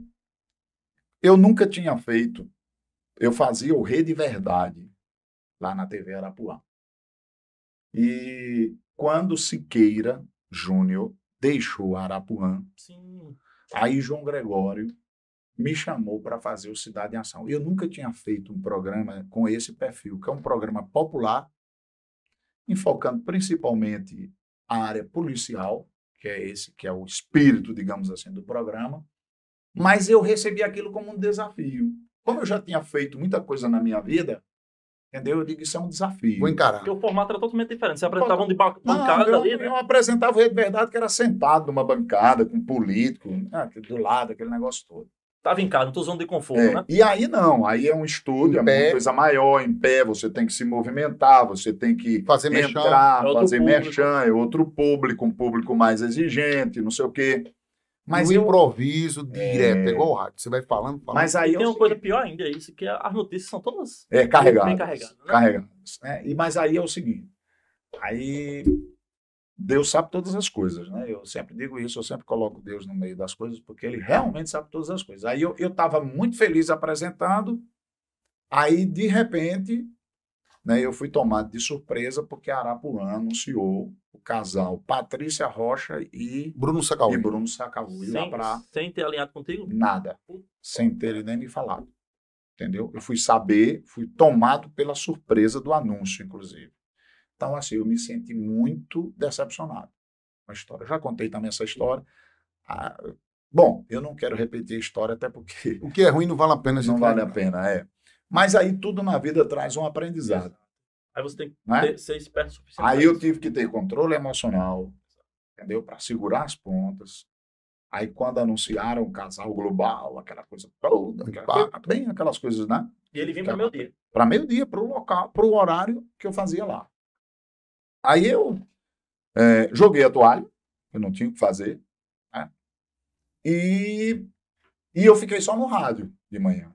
eu nunca tinha feito. Eu fazia o Rede Verdade lá na TV Arapuã. E quando Siqueira Júnior deixou Arapuã,
Sim.
aí João Gregório me chamou para fazer o Cidade em Ação. Eu nunca tinha feito um programa com esse perfil, que é um programa popular, enfocando principalmente a área policial, que é esse que é o espírito, digamos assim, do programa. Mas eu recebi aquilo como um desafio. Como eu já tinha feito muita coisa na minha vida, entendeu? Eu digo isso é um desafio.
Vou encarar.
Porque o formato era totalmente diferente. Você apresentava um de ba-
Não,
bancada
eu,
ali, né?
eu apresentava o Rede Verdade que era sentado numa bancada com um político, né, aquele do lado, aquele negócio todo.
Tava em casa, não tô zona de conforto,
É,
né?
E aí não, aí é um estúdio,
Em
é
pé.
uma coisa maior, em pé, você tem que se movimentar, você tem que
Fazer
entrar,
É outro
fazer
público.
merchan, é outro público, um público mais exigente, não sei o quê. Mas, eu,
improviso direto,
É.
é igual o rádio. Você vai falando, falando.
mas aí
E
é
tem uma coisa pior ainda, é isso, que as notícias são todas
é carregadas,
bem carregadas, né?
carregadas, né? E, mas aí é o seguinte, aí Deus sabe todas as coisas, né? Eu sempre digo isso, eu sempre coloco Deus no meio das coisas, porque ele realmente sabe todas as coisas. Aí eu estava muito feliz apresentando, aí de repente, né, eu fui tomado de surpresa porque a Arapuã anunciou o casal Patrícia Rocha e,
Bruno
e
Sacauí.
Bruno Sacavui lá
sem,
para
sem ter alinhado contigo.
nada, sem ter nem me falado. Entendeu? Eu fui saber, fui tomado pela surpresa do anúncio, inclusive. Então, assim, eu me senti muito decepcionado com a história. Já contei também essa história. Ah, bom, eu não quero repetir a história, até porque (laughs)
O que é ruim não vale a pena. a gente
não vale a pena, é. Mas aí tudo na vida traz um aprendizado.
Aí você tem que
Né?
ter- ser esperto o suficiente.
Aí eu tive que ter controle emocional, entendeu? Para segurar as pontas. Aí quando anunciaram o casal global, aquela coisa toda, aquela coisa- bem aquelas coisas, né?
E ele vinha pro meu dia.
Para meio-dia, para o local, para o horário que eu fazia lá. Aí eu é, joguei a toalha, eu não tinha o que fazer, né? E, e eu fiquei só no rádio de manhã.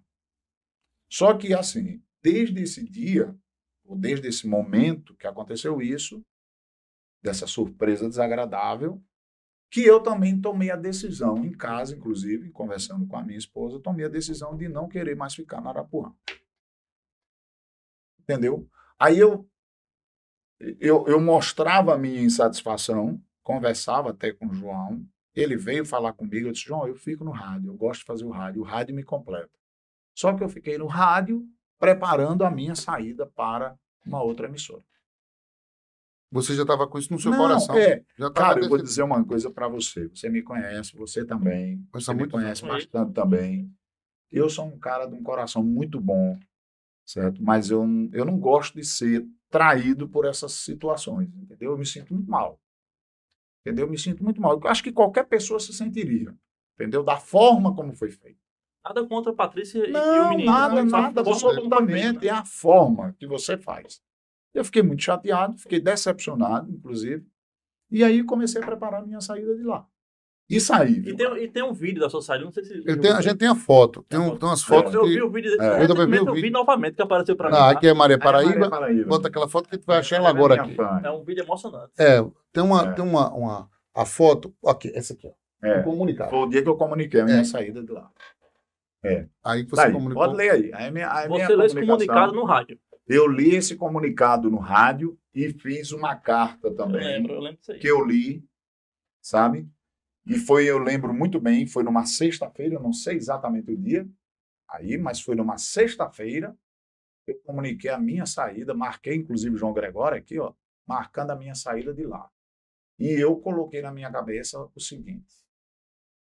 Só que, assim, desde esse dia, ou desde esse momento que aconteceu isso, dessa surpresa desagradável, que eu também tomei a decisão, em casa, inclusive, conversando com a minha esposa, tomei a decisão de não querer mais ficar na Arapuã. Entendeu? Aí eu, eu, eu mostrava a minha insatisfação, conversava até com o João, ele veio falar comigo, eu disse, João, eu fico no rádio, eu gosto de fazer o rádio, o rádio me completa. Só que eu fiquei no rádio preparando a minha saída para uma outra emissora.
Você já estava com isso no seu
Não,
coração.
é,
Já tava
Cara, eu vou dizer uma coisa para você. Você me conhece, você também.
Mas
Você me conhece
anos.
bastante também. Eu sou um cara de um coração muito bom, certo? Mas eu, eu não gosto de ser traído por essas situações, entendeu? Eu me sinto muito mal. Entendeu? Eu me sinto muito mal. Eu acho que qualquer pessoa se sentiria, entendeu? Da forma como foi feito.
Nada contra a Patrícia e, e o
Não,
menino.
nada,
né?
Nada,
a forma como foi
absolutamente. É a forma que você faz. Eu fiquei muito chateado, fiquei decepcionado, inclusive. E aí comecei a preparar a minha saída de lá. E saí.
E tem, e tem um vídeo da sua saída, não sei se.
Ele tem- a gente tem a foto. Tem, um- tem umas fotos
eu, eu
que.
vi o vídeo.
É.
É,
Eu também vi o
eu vi
vídeo.
novamente que apareceu pra mim.
Não,
tá?
aqui é Maria
Aí,
Paraíba.
Maria Paraíba.
Bota aquela foto que tu vai achar ela agora aqui.
fã.
É um vídeo emocionante.
É, tem uma,
É.
tem uma, uma a foto. Aqui, essa aqui, ó.
É.
Um comunicado.
Foi o dia que eu comuniquei a minha
É.
saída de lá.
Aí que
Tá
você
aí,
comunicou.
pode ler aí. aí minha, a minha
Você lê esse comunicado no rádio.
Eu li esse comunicado no rádio e fiz uma carta
Eu
também.
lembro, eu lembro disso aí.
que eu li, sabe? E foi, eu lembro muito bem, foi numa sexta-feira, eu não sei exatamente o dia aí, mas foi numa sexta-feira. Eu comuniquei a minha saída, marquei inclusive João Gregório aqui, ó, marcando a minha saída de lá. E eu coloquei na minha cabeça o seguinte: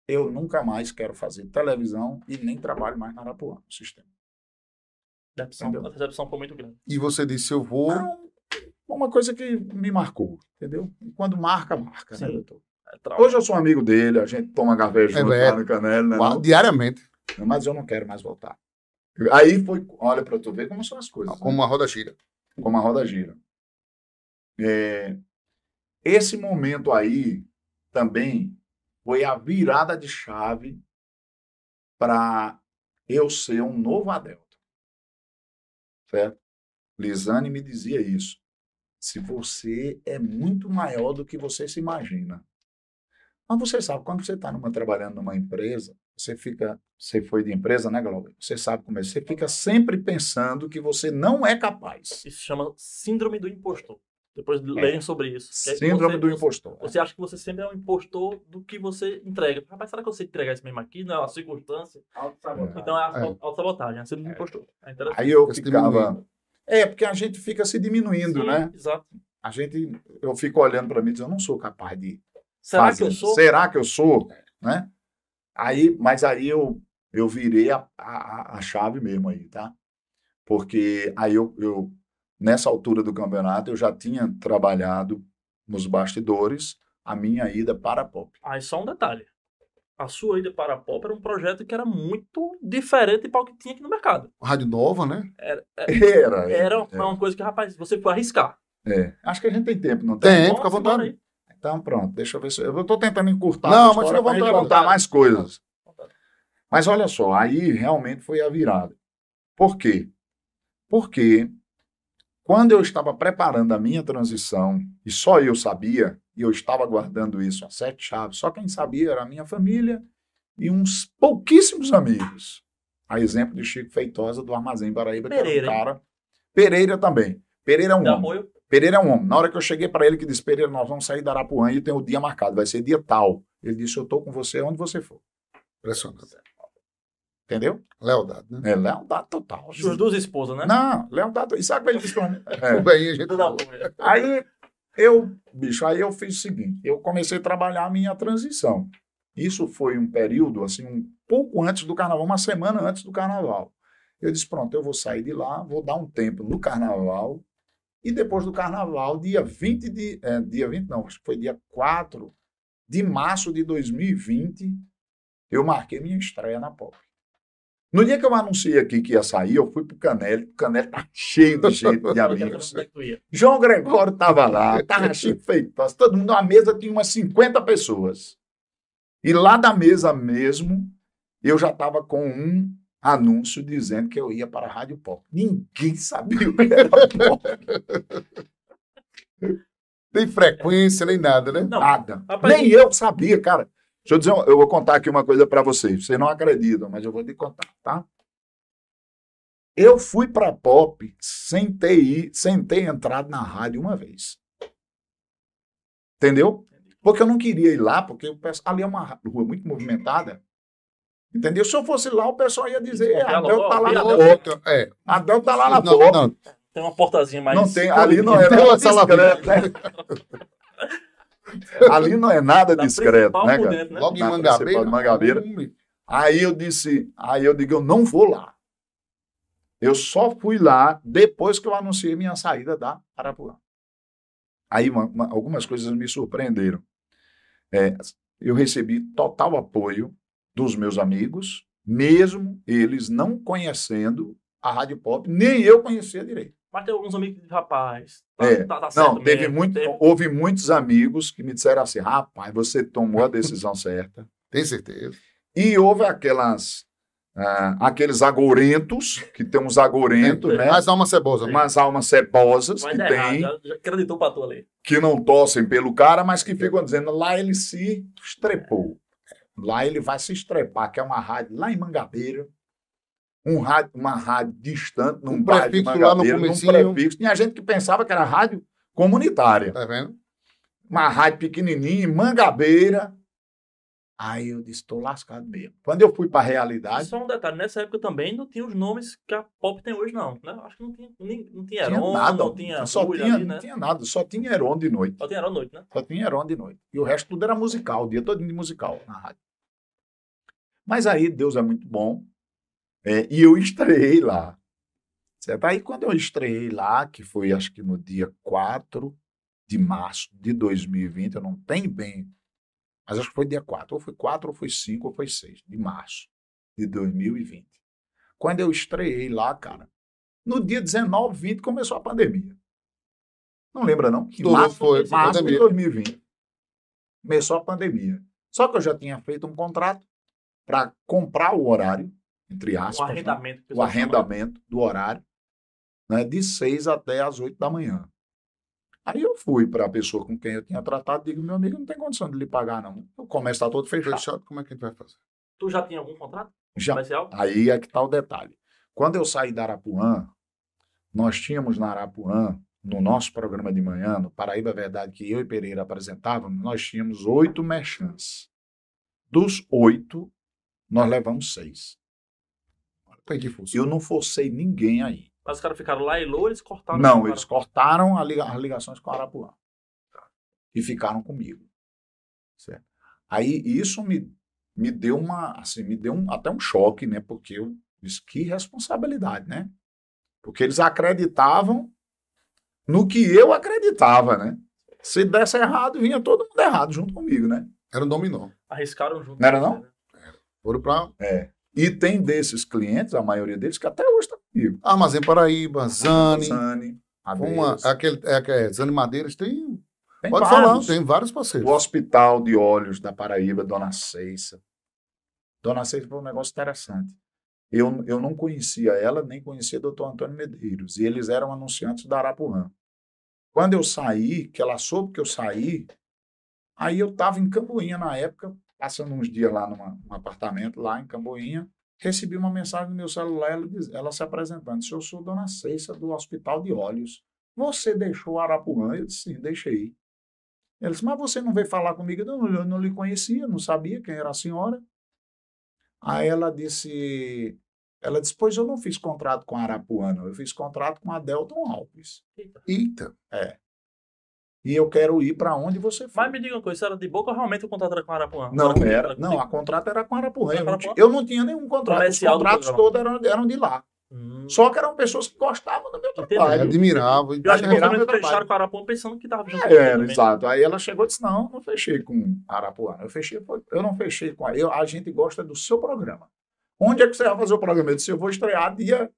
eu nunca mais quero fazer televisão e nem trabalho mais na Arapuã, no sistema.
A decepção, a decepção foi muito grande.
E você disse, eu vou.
Não, uma coisa que me marcou, entendeu? E quando marca, marca, né,
Sim.
doutor?
É.
Hoje eu sou amigo dele, a gente toma café junto
é.
lá no Canela, né? Não?
diariamente,
mas eu não quero mais voltar. Aí foi, olha para tu ver como são as coisas,
como
né?
a roda gira.
como a roda gira. É, esse momento aí também foi a virada de chave para eu ser um novo Adelton. Certo? Lisane me dizia isso. Se você é muito maior do que você se imagina. Mas você sabe, quando você está trabalhando numa empresa, você fica, você foi de empresa, né, Glauber? Você sabe como é. Você fica sempre pensando que você não é capaz.
Isso chama síndrome do impostor. Depois leiam sobre isso. É
Síndrome
você-
do
você-
impostor.
Você acha que você sempre é um impostor do que você entrega. Rapaz, será que você entregar isso mesmo aqui? Não é uma circunstância. Então é a
É.
autossabotagem, é a síndrome do impostor. É.
Aí eu ficava. É, porque a gente fica se diminuindo,
Sim,
né?
Exato.
A gente, eu fico olhando para mim e dizendo, eu não sou capaz de
Será que eu sou?
Será que eu sou? Né? Aí, mas aí eu, eu virei a, a, a chave mesmo aí, tá? Porque aí eu, eu, nessa altura do campeonato, eu já tinha trabalhado nos bastidores a minha ida para a Pop.
Aí só um detalhe. a sua ida para a Pop era um projeto que era muito diferente para o que tinha aqui no mercado.
Rádio Nova, né?
Era.
Era uma coisa que, rapaz, você foi arriscar.
É. Acho que a gente tem tempo, não tem?
Tem, fica à vontade.
Então, pronto, deixa eu ver se. Eu estou tentando encurtar
Não, mas
gente
vontade.
contar mais coisas. Mas olha só, aí realmente foi a virada. Por quê? Porque quando eu estava preparando a minha transição, e só eu sabia, e eu estava guardando isso a sete chaves, só quem sabia era a minha família e uns pouquíssimos amigos. A exemplo de Chico Feitosa do Armazém Paraíba, que
Pereira,
era um cara. Pereira também. Pereira é um
Dá
homem. Pereira é um homem. Na hora que eu cheguei para ele, que disse: Pereira, nós vamos sair da Arapuã e tem o dia marcado, vai ser dia tal. Ele disse: Eu estou com você onde você for.
Impressionante.
Entendeu?
Lealdade, né?
É lealdade total.
Suas duas esposas, né?
Não, lealdade. E sabe o que ele disse pra mim?
Tudo
É.
bem, a gente.
Tudo apoio.
Aí eu, bicho, aí eu fiz o seguinte: eu comecei a trabalhar a minha transição. Isso foi um período, assim, um pouco antes do carnaval, uma semana antes do carnaval. Eu disse: pronto, eu vou sair de lá, vou dar um tempo no carnaval. E depois do carnaval, dia 20 de. é, dia 20, não, acho que foi dia 4 de março de 2020, eu marquei minha estreia na Pop. No dia que eu anunciei aqui que ia sair, eu fui pro Canelli, o Canelli tá (laughs) cheio de gente, de (laughs) amigos.
É?
João Gregório estava lá, estava Chico Feitosa, todo mundo, a mesa tinha umas 50 pessoas. E lá da mesa mesmo, eu já estava com um anúncio dizendo que eu ia para a Rádio Pop. Ninguém (laughs) sabia o que era Pop,
Nem frequência, nem nada, né?
Não,
nada.
rapaz,
Nem eu sabia, cara. Deixa eu dizer, eu vou contar aqui uma coisa para vocês. Vocês não acreditam, mas eu vou te contar, tá? Eu fui para Pop sem ter, sem ter entrado na rádio uma vez. Entendeu? Porque eu não queria ir lá, porque ali é uma rua muito movimentada. Entendeu? Se eu fosse lá, o pessoal ia dizer, é,
logo,
tá lá na.
Outra, é.
Adel tá lá na
Não,
Pop.
não.
Tem uma portazinha mais.
Não tem, ali não é nada discreto, né? Ali não é nada
Da
discreto, né, cara?
dentro, né?
Logo em
Na
Mangabeira.
Mangabeira. Aí eu disse, aí eu digo, eu não vou lá. Eu só fui lá depois que eu anunciei minha saída da Arapuã. Aí uma- uma- algumas coisas me surpreenderam. É, eu recebi total apoio dos meus amigos, mesmo eles não conhecendo a Rádio Pop, nem eu conhecia direito.
Mas tem alguns amigos que, rapaz, tá,
É.
tá, tá certo
Não, teve
mesmo,
muito,
teve-
houve muitos amigos que me disseram assim, rapaz, você tomou a decisão (laughs) certa.
Tem certeza.
E houve aquelas, ah, aqueles agourentos, que tem uns agourentos, né?
Mas alma cebosa. né?
Umas almas cebosas
Vai
que
errado,
tem,
já, já acreditou pra tu ali.
que não tossem pelo cara, mas que ficam dizendo, lá ele se estrepou. Lá ele vai se estrepar, que é uma rádio lá em Mangabeira, um rádio, uma rádio distante, num
Um
bairro de
prefixo lá no
Mangabeira, num
comecinho.
prefixo. Tinha gente que pensava que era rádio comunitária.
Tá vendo?
uma rádio pequenininha, em Mangabeira. Aí eu disse, estou lascado mesmo. Quando eu fui para a
E
realidade,
só um detalhe, nessa época também não tinha os nomes que a Pop tem hoje, não. Né? Acho que não tinha, nem, não tinha
tinha
Heron,
nada,
não tinha
só
Rui
tinha,
ali, né?
não tinha nada, só tinha Heron de noite.
Só tinha Heron à noite, né?
Só tinha Heron de noite. E o resto tudo era musical, o dia todo de musical na rádio. Mas aí Deus é muito bom. é, e eu estreiei lá. Certo? Aí quando eu estreiei lá, que foi acho que no dia 4 de março de 2020, eu não tenho bem, mas acho que foi dia 4, ou foi 4, ou foi 5, ou foi 6 de março de 2020. Quando eu estreiei lá, cara, no dia 19, 20 começou a pandemia. Não lembra não? Em março,
foi
março de
pandemia.
2020. Começou a pandemia. Só que eu já tinha feito um contrato para comprar o horário, entre aspas, né?
arrendamento. que
o arrendamento do horário, né, de 6 até as 8 da manhã. Aí eu fui para a pessoa com quem eu tinha tratado, digo, meu amigo, não tem condição de lhe pagar, não. O comércio está todo fechado.
Fechado, como é que a gente vai fazer?
Tu já tinha algum contrato
Já.
comercial?
Aí é que está o detalhe. Quando eu saí da Arapuã, nós tínhamos na Arapuã, no nosso programa de manhã, no Paraíba Verdade, que eu e Pereira apresentávamos, nós tínhamos oito merchants. Dos oito, nós levamos seis.
Funcionar.
Eu não forcei ninguém aí.
Mas os caras ficaram lá e Lô, eles cortaram.
Não,
o
eles
cara.
cortaram a liga- as ligações com a Arapuã. E ficaram comigo. Certo? Aí isso me, me deu uma, assim, me deu um- até um choque, né? Porque eu disse, que responsabilidade, né? Porque eles acreditavam no que eu acreditava, né? Se desse errado, vinha todo mundo errado junto comigo, né?
Era um dominó.
Arriscaram junto.
Não era não?
Foram para
É. E tem desses clientes, a maioria deles, que até hoje está comigo.
Armazém Paraíba, Zane,
Zane,
uma,
Abelhas.
aquele, é, é, Zane Madeiras, tem.
Tem
pode
vários.
falar, tem vários parceiros.
O Hospital de Olhos da Paraíba, Dona Ceissa. Dona Ceissa foi um negócio interessante. Eu, eu não conhecia ela, nem conhecia o doutor Antônio Medeiros. E eles eram anunciantes da Arapuã. Quando eu saí, que ela soube que eu saí, aí eu estava em Camboinha na época, passando uns dias lá numa, num apartamento, lá em Camboinha, recebi uma mensagem no meu celular, ela, diz- ela se apresentando. Disse, eu sou Dona Ceissa do Hospital de Olhos. Você deixou Arapuã? Eu disse, sim, deixei. Ele disse, mas você não veio falar comigo? Eu não, eu não lhe conhecia, não sabia quem era a senhora. Aí ela disse, ela disse, pois eu não fiz contrato com a Arapuã, não. eu fiz contrato com a Delton Alves.
Eita.
E eu quero ir para onde você for.
Mas me diga uma coisa, era de boca ou realmente o contrato era com a Arapuã?
Não era, não, a contrato era com a Arapuã.
Era
Eu não, eu não tinha nenhum contrato. Os contratos todos eram, eram de lá.
Hum.
Só que eram pessoas que gostavam do meu trabalho.
admirável.
Eu acho que
trabalho.
fecharam com a Arapuã pensando que tava junto com
É,
também.
exato. Aí ela chegou e disse: Não, não fechei com Arapuã. Eu fechei, foi- eu não fechei com a. Eu, a gente gosta do seu programa. Onde é que você vai fazer o programa? Eu disse: Eu vou estrear dia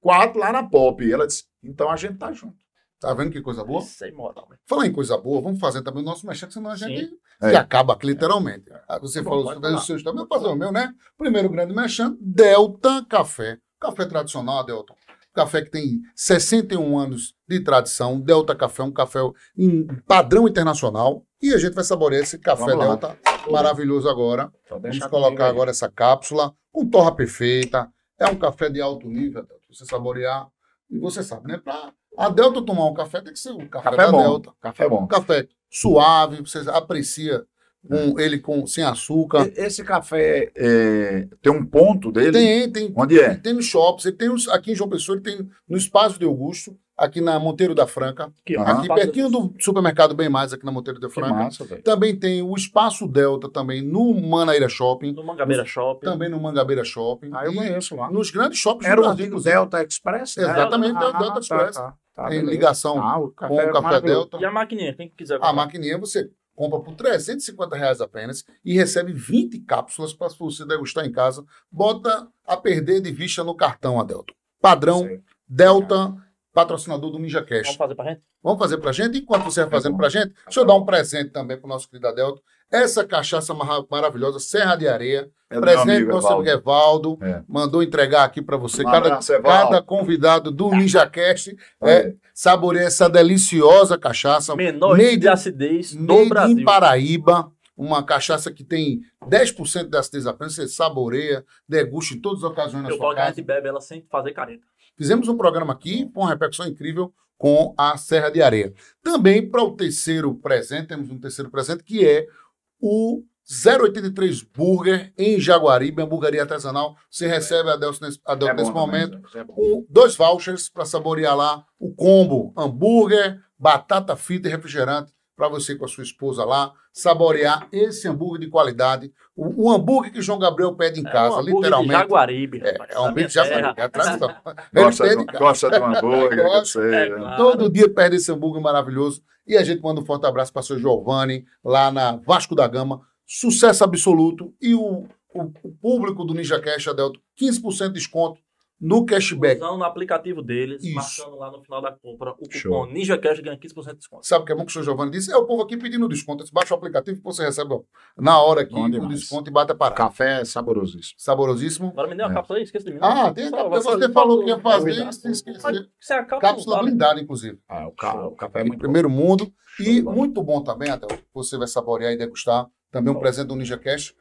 4 lá na Pop. E ela disse: Então a gente tá junto.
Tá vendo que coisa boa?
Sem moral, velho.
Falar em coisa boa, vamos fazer também o nosso mexer, senão a gente
É.
se acaba aqui literalmente. Ah, Você
Bom,
falou sobre os seus também, eu vou fazer o meu, né? Primeiro grande mexer, Delta Café. Café tradicional, Delta. Café que tem 61 anos de tradição. Delta Café, um café em padrão internacional. E a gente vai saborear esse café
Vamos lá.
Delta maravilhoso agora. Vamos colocar agora essa cápsula com torra perfeita. É um café de alto nível, Delta. Você saborear. E você sabe, né? Pra a Delta tomar um café, tem que ser um café,
Café
da
bom.
Delta.
Café bom.
Um café suave, você aprecia com ele com, sem açúcar.
E- Esse café é, tem um ponto dele?
Tem, tem.
Onde é?
Tem nos shops, ele tem os, aqui em João Pessoa, ele tem no Espaço de Augusto, aqui na Monteiro da Franca,
Aqui, ó.
Aham.
aqui pertinho do supermercado Bem Mais, aqui na Monteiro da
Que
Franca.
massa, velho.
Também tem o Espaço Delta, também no Manaíra Shopping,
No Mangabeira Shopping.
também no Mangabeira Shopping.
Ah, eu conheço lá.
nos grandes shoppings
Era
do
o
Brasil,
antigo
inclusive.
Delta Express? né?
Exatamente,
Ah,
Delta
tá,
Express.
tá, tá,
ligação
Ah, o
com
café
o
é
Café
maravilhoso.
Delta.
E a maquininha, quem quiser
A
comprar?
maquininha você compra por 350 reais apenas e recebe 20 cápsulas para você degustar em casa. Bota a perder de vista no cartão, Adelto. Padrão
Sei.
Delta, patrocinador do Ninja Cash.
Vamos fazer pra gente?
Vamos fazer pra gente? Enquanto você vai fazendo pra gente, deixa eu dar um presente também pro nosso querido Adelto. Essa cachaça mar- maravilhosa, Serra de Areia.
É
presente do nosso amigo
Evaldo. É.
Mandou entregar aqui pra você.
Um
Cada,
abraço,
cada convidado do Ninja Cast é,
É.
saboreia essa deliciosa cachaça.
Menor
Made
de acidez do Brasil.
em Paraíba, uma cachaça que tem 10% de acidez apenas, você saboreia, degusta em todas as ocasiões na
Eu
sua
coloco a
casa.
gente bebe ela sem fazer careta.
Fizemos um programa aqui com uma repercussão incrível com a Serra de Areia. Também para o terceiro presente, temos um terceiro presente que é o 083 Burger em Jaguaribe, hamburgueria artesanal. Você recebe a Delcio nesse, a Delcio
É
nesse momento
é
um- dois vouchers para saborear lá o combo hambúrguer, batata frita e refrigerante para você com a sua esposa lá saborear esse hambúrguer de qualidade, o, o hambúrguer que João Gabriel pede em
É
casa,
um hambúrguer de
literalmente.
Jaguaribe,
É, é um hambúrguer de Jaguaribe, é a tradição. (laughs) Ele
Gosta,
pede
de, gosta de um hambúrguer, eu
Gosta.
É,
né?
claro.
Todo dia perde esse hambúrguer maravilhoso. E a gente manda um forte abraço para o seu Giovanni, lá na Vasco da Gama. Sucesso absoluto. E o, o, o público do Ninja Cash, Adelto, 15% de desconto no cashback.
Usando no aplicativo deles,
Isso.
marcando lá no final da compra o cupom
Show.
NinjaCash ganha 15% de desconto.
Sabe o que é bom que o senhor Giovanni disse? É o povo aqui pedindo desconto. Você baixa o aplicativo que você recebe ó, na hora aqui
Bom
o
demais.
desconto e bate a parada.
Café é saborosíssimo.
Saborosíssimo.
Agora me deu uma
É.
cápsula aí, esqueci de mim.
Ah, tem
Só
cápsula.
você
Você falou que ia fazer e
Isso é a cápsula,
Cápsula blindada, inclusive.
Ah, o, ca- o café é muito
primeiro mundo. E
Show,
muito bom também, até você vai saborear e degustar. Também um presente do Ninja Cash.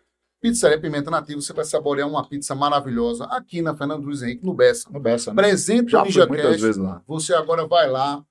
Pizzaria Pimenta Nativa, você vai saborear uma pizza maravilhosa aqui na Fernando Luiz Henrique, no Bessa.
No Bessa, né?
Presente
Já fui
Ninja
muitas
Cash.
vezes lá.
Você agora vai lá,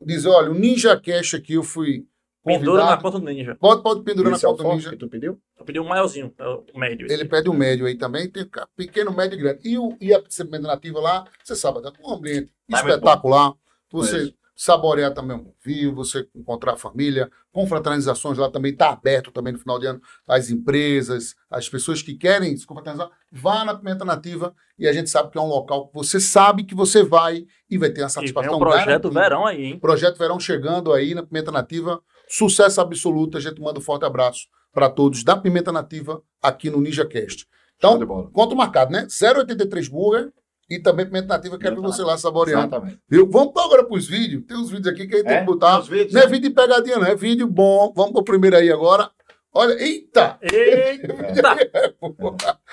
dizer, olha, o Ninja Cash aqui eu fui
Pendura na
convidado.
conta do Ninja.
Pode, pode pendurar na
Esse é o
conta do Ninja.
que tu pediu?
Eu pedi um maiorzinho, é o médio.
Ele pede o médio aí também, tem pequeno, médio e grande. E, o, e a pizza pimenta nativa lá, você sabe, dá um ambiente
Vai,
espetacular. Você
Mesmo.
Saborear também um vinho, você encontrar a família. Confraternizações lá também está aberto também no final de ano. As empresas, as pessoas que querem se confraternizar, vá na Pimenta Nativa e a gente sabe que é um local que você sabe que você vai e vai ter uma
E vem
satisfação
um projeto
garantida.
verão aí, hein?
Projeto Verão chegando aí na Pimenta Nativa, Sucesso absoluto. A gente manda um forte abraço para todos da Pimenta Nativa aqui no NinjaCast. Então,
bola.
conto marcado, né? 0,83 burger e também Pimenta Nativa. Quero ver você lá saboreando.
Exatamente.
Viu? Vamos agora para os vídeos. Tem uns vídeos aqui que a gente tem que botar.
Os vídeos,
Não é vídeo de pegadinha, não. É vídeo bom. Vamos pro primeiro aí agora. Olha, eita!
Eita! (laughs)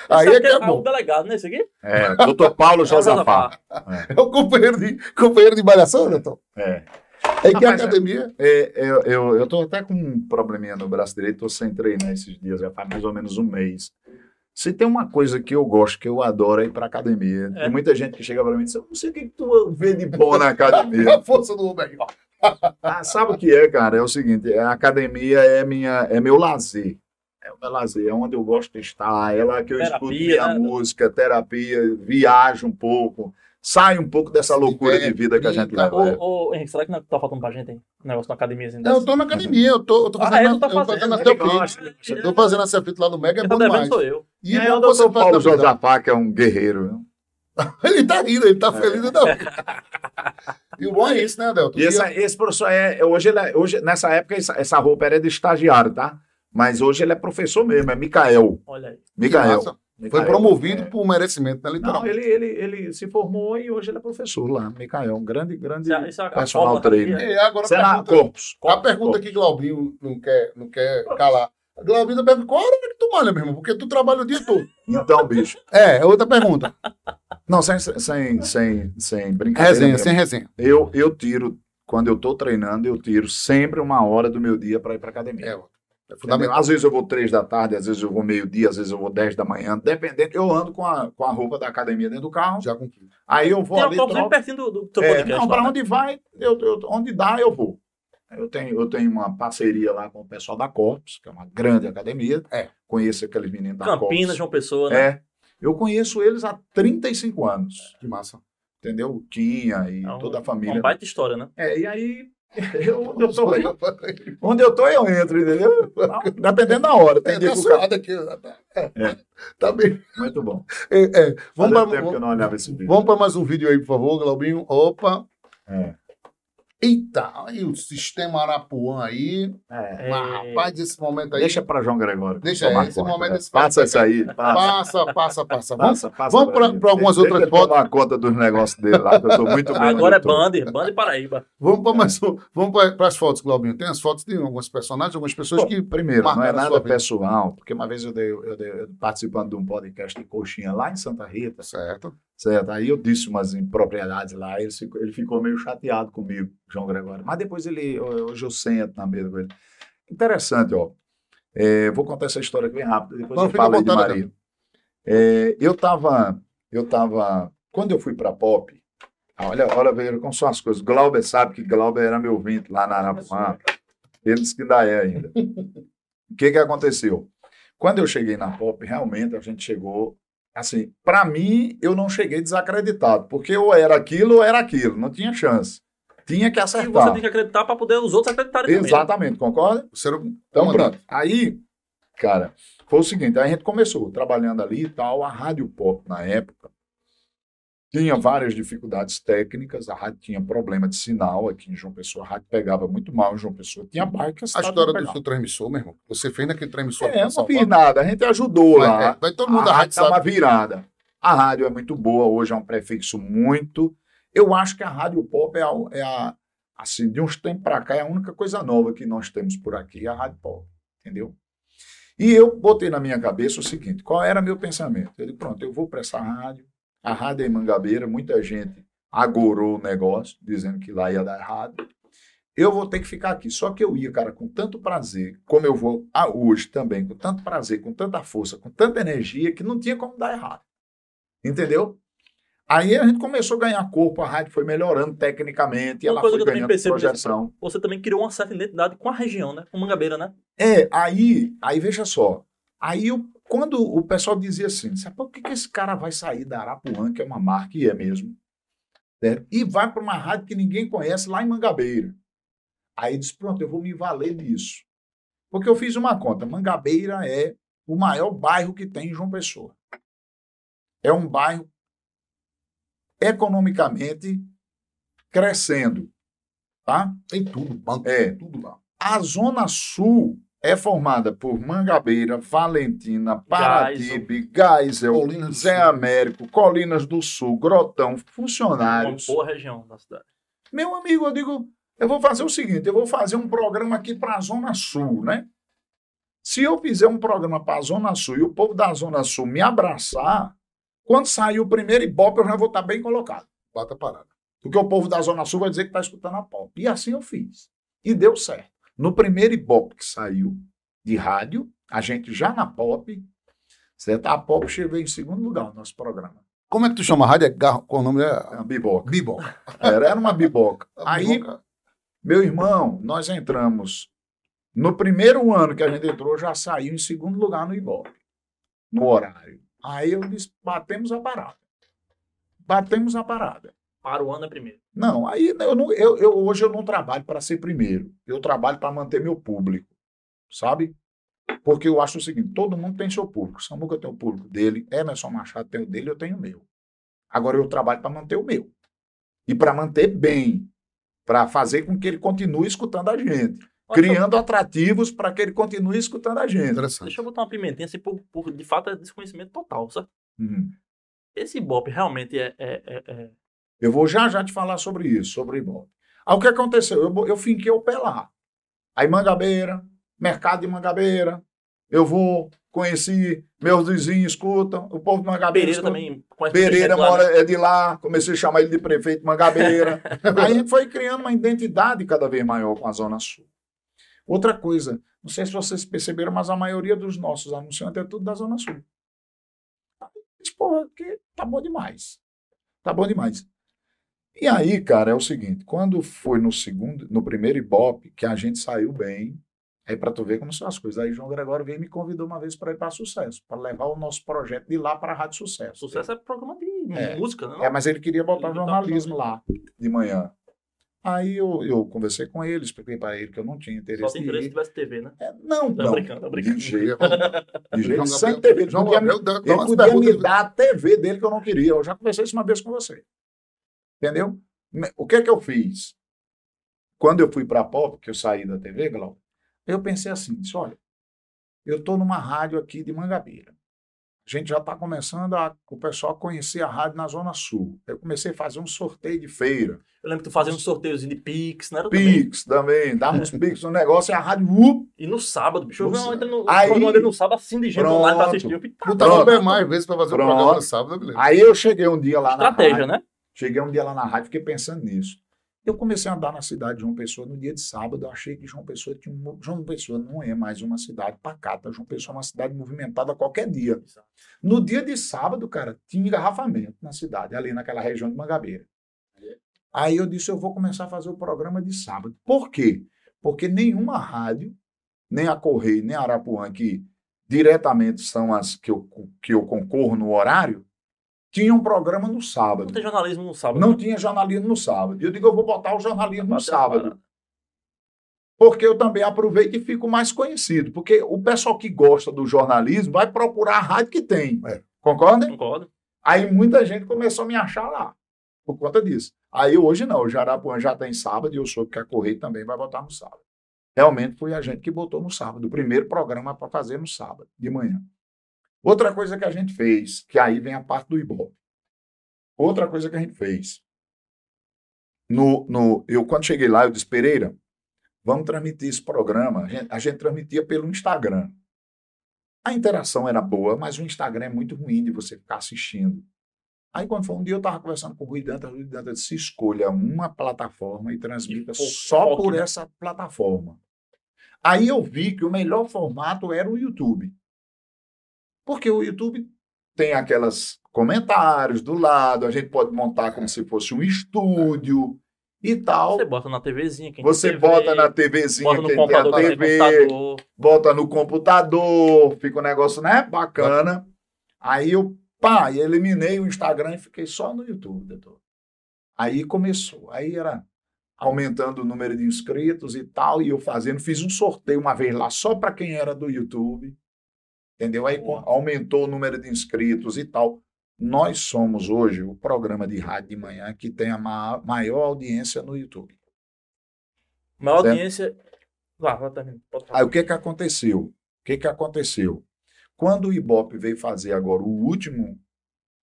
Aí
Esse
é que é
o
bom.
delegado, né? Esse aqui?
É, doutor Paulo (laughs) Josafá.
É o companheiro de, companheiro de malhação, Neto?
É.
É que a academia.
É, eu, eu, eu tô até com um probleminha no braço direito, tô sem treinar esses dias, já faz mais ou menos um mês. Se tem uma coisa que eu gosto, que eu adoro, é ir pra academia.
É.
Tem muita gente que chega pra mim e diz, eu não sei o que, que tu vê de bom na academia. (laughs)
A força do homem. ó.
Ah, sabe o que é, cara? É o seguinte, a academia é, minha, é meu lazer. É o meu lazer, é onde eu gosto de estar, é lá que eu
Terapia,
escuto minha
né?
música, terapia, viajo um pouco, saio um pouco dessa loucura de vida que a gente leva. é.
Ô, ô, Henrique, será que não tá faltando pra gente, hein? Um negócio na academia assim?
Não, eu tô na academia, eu tô, eu tô
Ah,
fazendo,
é, tu tá
eu tô
fazendo,
fazendo a
né?
Selfie. Eu tô fazendo a selfie lá no Mega, é bom demais.
sou eu.
E
E
é
aí o
bom você
doutor
faz
Paulo. Josafá, que é um guerreiro. viu? (laughs)
Ele tá rindo, ele tá feliz da. (laughs) E o bom é isso, né, Adelton?
E esse, esse professor é. é- Hoje, ele é- hoje nessa época, essa, essa roupa era de estagiário, tá? Mas hoje ele é professor mesmo, é Micael.
Olha aí.
Que
Micael.
Foi promovido
é.
por merecimento, né,
Não,
literalmente.
ele, ele, ele se formou e hoje ele é professor lá. Micael, um grande, grande
Isso é- isso é a
personal trainer.
E agora a
Será
pergunta,
Corpus.
a pergunta que Glaubinho não quer, não quer calar. Glaubinho pergunta, qual hora que tu malha, meu irmão? Porque tu trabalha o dia todo. (laughs)
Então, bicho.
É, é outra pergunta.
Não, sem, sem, sem, sem brincadeira.
Resenha,
mesmo.
sem resenha.
Eu, eu tiro, quando eu tô treinando, eu tiro sempre uma hora do meu dia para ir pra academia.
É, é fundamental.
Às vezes eu vou três da tarde, às vezes eu vou meio-dia, às vezes eu vou dez da manhã, dependendo. Eu ando com a, com a roupa da academia dentro do carro,
Já concluí.
aí eu vou
Tem
ali
uma
troco.
pertinho do, do teu
É, não, para
né?
onde vai, eu, eu- onde dá, eu vou. Eu tenho, eu tenho uma parceria lá com o pessoal da Corpus, que é uma grande academia.
É.
Conheço aqueles meninos da
Campinas,
Corpus.
João Pessoa, né?
É. Eu conheço eles há 35 anos.
Que massa.
Entendeu? O Quinha e
É um-
toda a
Uma
família.
baita história, né?
É, e aí, eu, onde, eu tô, onde eu tô, eu entro, entendeu? Dependendo da hora. Tem
É, tá suado aqui. Tá, é.
É.
Tá bem.
Muito bom.
É, é. Vamos para
eu
mais um vídeo aí, por favor, Glaubinho. Opa.
É.
Eita, aí o sistema Arapuã aí.
É.
Mas, rapaz, esse momento aí.
Deixa para João Gregório.
Deixa aí, esse
conta,
momento
né?
desse-
Passa isso aí. Passa,
Passa, passa, passa. Vamos,
passa, passa
vamos pra algumas
Deixa
outras fotos.
tomar conta dos negócios dele lá, que eu tô muito bem.
Agora é
onde eu tô.
Band, Band Paraíba.
vamos para mais um. Vamos para as fotos, Glaubinho. Tem as fotos de alguns personagens, algumas pessoas
Bom,
que.
Primeiro, não é nada pessoal, porque uma vez eu, dei, eu, dei, eu participando de um podcast de coxinha lá em Santa Rita,
Certo.
Certo? Aí eu disse umas impropriedades lá, ele ficou, ele ficou meio chateado comigo, João Gregório. Mas depois ele, hoje eu sento na mesa com ele. Interessante, ó. É, vou contar essa história aqui bem rápido, depois
Não,
eu falo aí de Maria. É, eu tava, eu tava, quando eu fui para Pop, ah, olha, olha veja como são as coisas. Glauber sabe que Glauber era meu vinte lá na Arapuã. Ele disse que ainda é ainda. (laughs) O que que aconteceu? Quando eu cheguei na Pop, realmente a gente chegou assim, para mim eu não cheguei desacreditado, porque ou era aquilo ou era aquilo, não tinha chance. Tinha que
E você
acertar.
tem que acreditar para poder os outros acreditarem também. né?
Exatamente, concorda?
O ser
Então,
comandante.
pronto. Aí, cara, foi o seguinte: aí a gente começou trabalhando ali e tal. A Rádio Pop, na época, tinha várias dificuldades técnicas. A rádio tinha problema de sinal aqui em João Pessoa. A rádio pegava muito mal em João Pessoa. Tinha bairro que a
história do seu transmissor, meu irmão. Você fez naquele transmissor.
É, eu não fiz nada. A gente ajudou
Vai,
lá.
é, vai todo mundo
a rádio
rádio
tá uma
sabe.
virada. A rádio é muito boa, hoje é um prefixo muito. Eu acho que a rádio pop é a, é a- assim, de uns tempos para cá, é a única coisa nova que nós temos por aqui, a rádio pop, entendeu? E eu botei na minha cabeça o seguinte: qual era meu pensamento? Eu disse, pronto, eu vou para essa rádio. A rádio é em Mangabeira, muita gente agorou o negócio, dizendo que lá ia dar errado. Eu vou ter que ficar aqui. Só que eu ia, cara, com tanto prazer, como eu vou a hoje também, com tanto prazer, com tanta força, com tanta energia, que não tinha como dar errado. Entendeu? Aí a gente começou a ganhar corpo, a rádio foi melhorando tecnicamente, e
Uma
ela
coisa
foi
que eu
ganhando
percebo
projeção.
Você também criou uma certa identidade com a região, né? Com Mangabeira, né?
É, aí, aí veja só. Aí eu, quando o pessoal dizia assim, sabe por que, que esse cara vai sair da Arapuã, que é uma marca, e é mesmo, certo? e vai para uma rádio que ninguém conhece lá em Mangabeira? Aí disse, pronto, eu vou me valer disso. Porque eu fiz uma conta, Mangabeira é o maior bairro que tem em João Pessoa. É um bairro economicamente crescendo, tá?
Tem tudo, banco,
É.
tudo lá.
A Zona Sul é formada por Mangabeira, Valentina, Paratybe, Geisel,
Colinas
Zé. Américo, Colinas do Sul, Grotão,
Uma
funcionários.
boa região da cidade.
Meu amigo, eu digo, eu vou fazer o seguinte, eu vou fazer um programa aqui para a Zona Sul, né? Se eu fizer um programa para a Zona Sul e o povo da Zona Sul me abraçar, quando sair o primeiro Ibope, eu já vou estar bem colocado.
Bata parada.
Porque o povo da Zona Sul vai dizer que está escutando a pop. E assim eu fiz. E deu certo. No primeiro Ibope que saiu de rádio, a gente já na pop, certo? A pop chegou em segundo lugar no nosso programa.
Como é que tu chama a rádio? É. Qual o nome?
É
É
uma biboca.
Biboca.
Era, era uma biboca. (laughs) Aí,
Biboca-
meu irmão, nós entramos. No primeiro ano que a gente entrou, já saiu em segundo lugar no Ibope, no horário. Aí eu disse: batemos a parada. Batemos a parada.
Para o ano é primeiro.
Não, aí eu, não, eu, eu- hoje eu não trabalho para ser primeiro. Eu trabalho para manter meu público, sabe? Porque eu acho o seguinte: todo mundo tem seu público. Samuca tem o público dele, Emerson Machado tem o dele, eu tenho o meu. Agora eu trabalho para manter o meu. E para manter bem. Para fazer com que ele continue escutando a gente.
Olha,
Criando atrativos para que ele continue escutando a gente.
Interessante.
Deixa eu botar uma pimentinha, assim, por, por- de fato é desconhecimento total, sabe?
Uhum.
Esse Ibope realmente é, é, é- é-
Eu vou já já te falar sobre isso, sobre o Ibope. Aí o que aconteceu? Eu, eu finquei o pé lá. Aí Mangabeira, mercado de Mangabeira, eu vou, conheci, meus vizinhos escutam, o povo de Mangabeira
Pereira
escuta.
também conhece
Pereira
lá,
mora,
né?
é de lá, comecei a chamar ele de prefeito Mangabeira. (laughs) Aí a gente foi criando uma identidade cada vez maior com a Zona Sul. Outra coisa, não sei se vocês perceberam, mas a maioria dos nossos anunciantes é tudo da Zona Sul. Porra, que tá bom demais. Tá bom demais. E aí, cara, é o seguinte, quando foi no segundo, no primeiro Ibope, que a gente saiu bem, aí para tu ver como são as coisas. Aí João Gregório veio e me convidou uma vez para ir para Sucesso, para levar o nosso projeto de lá para a Rádio Sucesso.
Sucesso é programa de
É.
música, né?
É, mas ele queria botar
Ele
jornalismo lá de manhã. Aí eu, eu conversei com ele, expliquei para ele que eu não tinha
Só
interesse
tem
em
interesse se
ir.
tivesse TV, né?
É, não,
Tô
não.
brincando, tô brincando.
De jeito, (laughs) de jeito sem TV. Ele
João
podia, me-
Gabriel
ele podia me dar a TV dele que eu não queria. Eu já conversei isso uma vez com você. Entendeu? O que é que eu fiz? Quando eu fui para a Pop, que eu saí da TV, Glauco, eu pensei assim, disse, olha, eu estou numa rádio aqui de Mangabeira. A gente já está começando a, o pessoal a conhecer a rádio na Zona Sul. Eu comecei a fazer um sorteio de feira.
Eu lembro que tu fazia um sorteiozinho de Pix, não era também?
Pix também, dava uns Pix no negócio e a rádio, uh,
E no sábado, bicho, eu uma- no,
Aí-
no sábado assim de gente
Pronto.
online pra assistir. Eu tá,
Botava
Pronto.
bem mais vezes pra fazer o
Pronto.
programa no sábado, beleza.
Aí eu cheguei um dia lá na
estratégia, né?
Cheguei um dia lá na rádio e fiquei pensando nisso. Eu comecei a andar na cidade de João Pessoa no dia de sábado. Eu achei que João Pessoa tinha um... João Pessoa não é mais uma cidade pacata. João Pessoa é uma cidade movimentada a qualquer dia. No dia de sábado, cara, tinha engarrafamento na cidade, ali naquela região de Mangabeira. Aí eu disse, eu vou começar a fazer o programa de sábado. Por quê? Porque nenhuma rádio, nem a Correio, nem a Arapuã, que diretamente são as que eu, que eu concorro no horário, tinha um programa no sábado.
Não tem jornalismo no sábado.
Não tinha jornalismo no sábado. E eu digo, eu vou botar o jornalismo no sábado. Porque eu também aproveito e fico mais conhecido. Porque o pessoal que gosta do jornalismo vai procurar a rádio que tem.
É.
Concorda?
Concordo.
Aí muita gente começou a me achar lá. Por conta disso. Aí hoje não. O Jarapuã já tem sábado e eu soube que a Correio também vai botar no sábado. Realmente foi a gente que botou no sábado. O primeiro programa para fazer no sábado, de manhã. Outra coisa que a gente fez, que aí vem a parte do Ibope. Outra coisa que a gente fez. No, no, eu, quando cheguei lá, eu disse, Pereira, vamos transmitir esse programa. A gente, a gente transmitia pelo Instagram. A interação era boa, mas o Instagram é muito ruim de você ficar assistindo. Aí, quando foi um dia, eu estava conversando com o Rui Dantas, o Rui Dantas disse, escolha uma plataforma e transmita
E
só por
né?
essa plataforma. Aí eu vi que o melhor formato era o YouTube. Porque o YouTube tem aquelas comentários do lado, a gente pode montar como se fosse um estúdio e tal.
Você bota na TVzinha. Quem
Você
TV,
bota na TVzinha,
bota no
quem tem a
computador, tem
TV,
computador.
bota no computador, fica um negócio, né? Bacana. Aí eu, pá, e eliminei o Instagram e fiquei só no YouTube, doutor. Aí começou. Aí era aumentando o número de inscritos e tal, e eu fazendo, fiz um sorteio uma vez lá só para quem era do YouTube. Entendeu? Aí
Boa.
aumentou o número de inscritos e tal. Nós somos hoje o programa de rádio de manhã que tem a ma- maior audiência no YouTube.
Maior
Certo.
audiência Lá, lá também.
Aí o que que aconteceu? O que que aconteceu? Quando o Ibope veio fazer agora o último,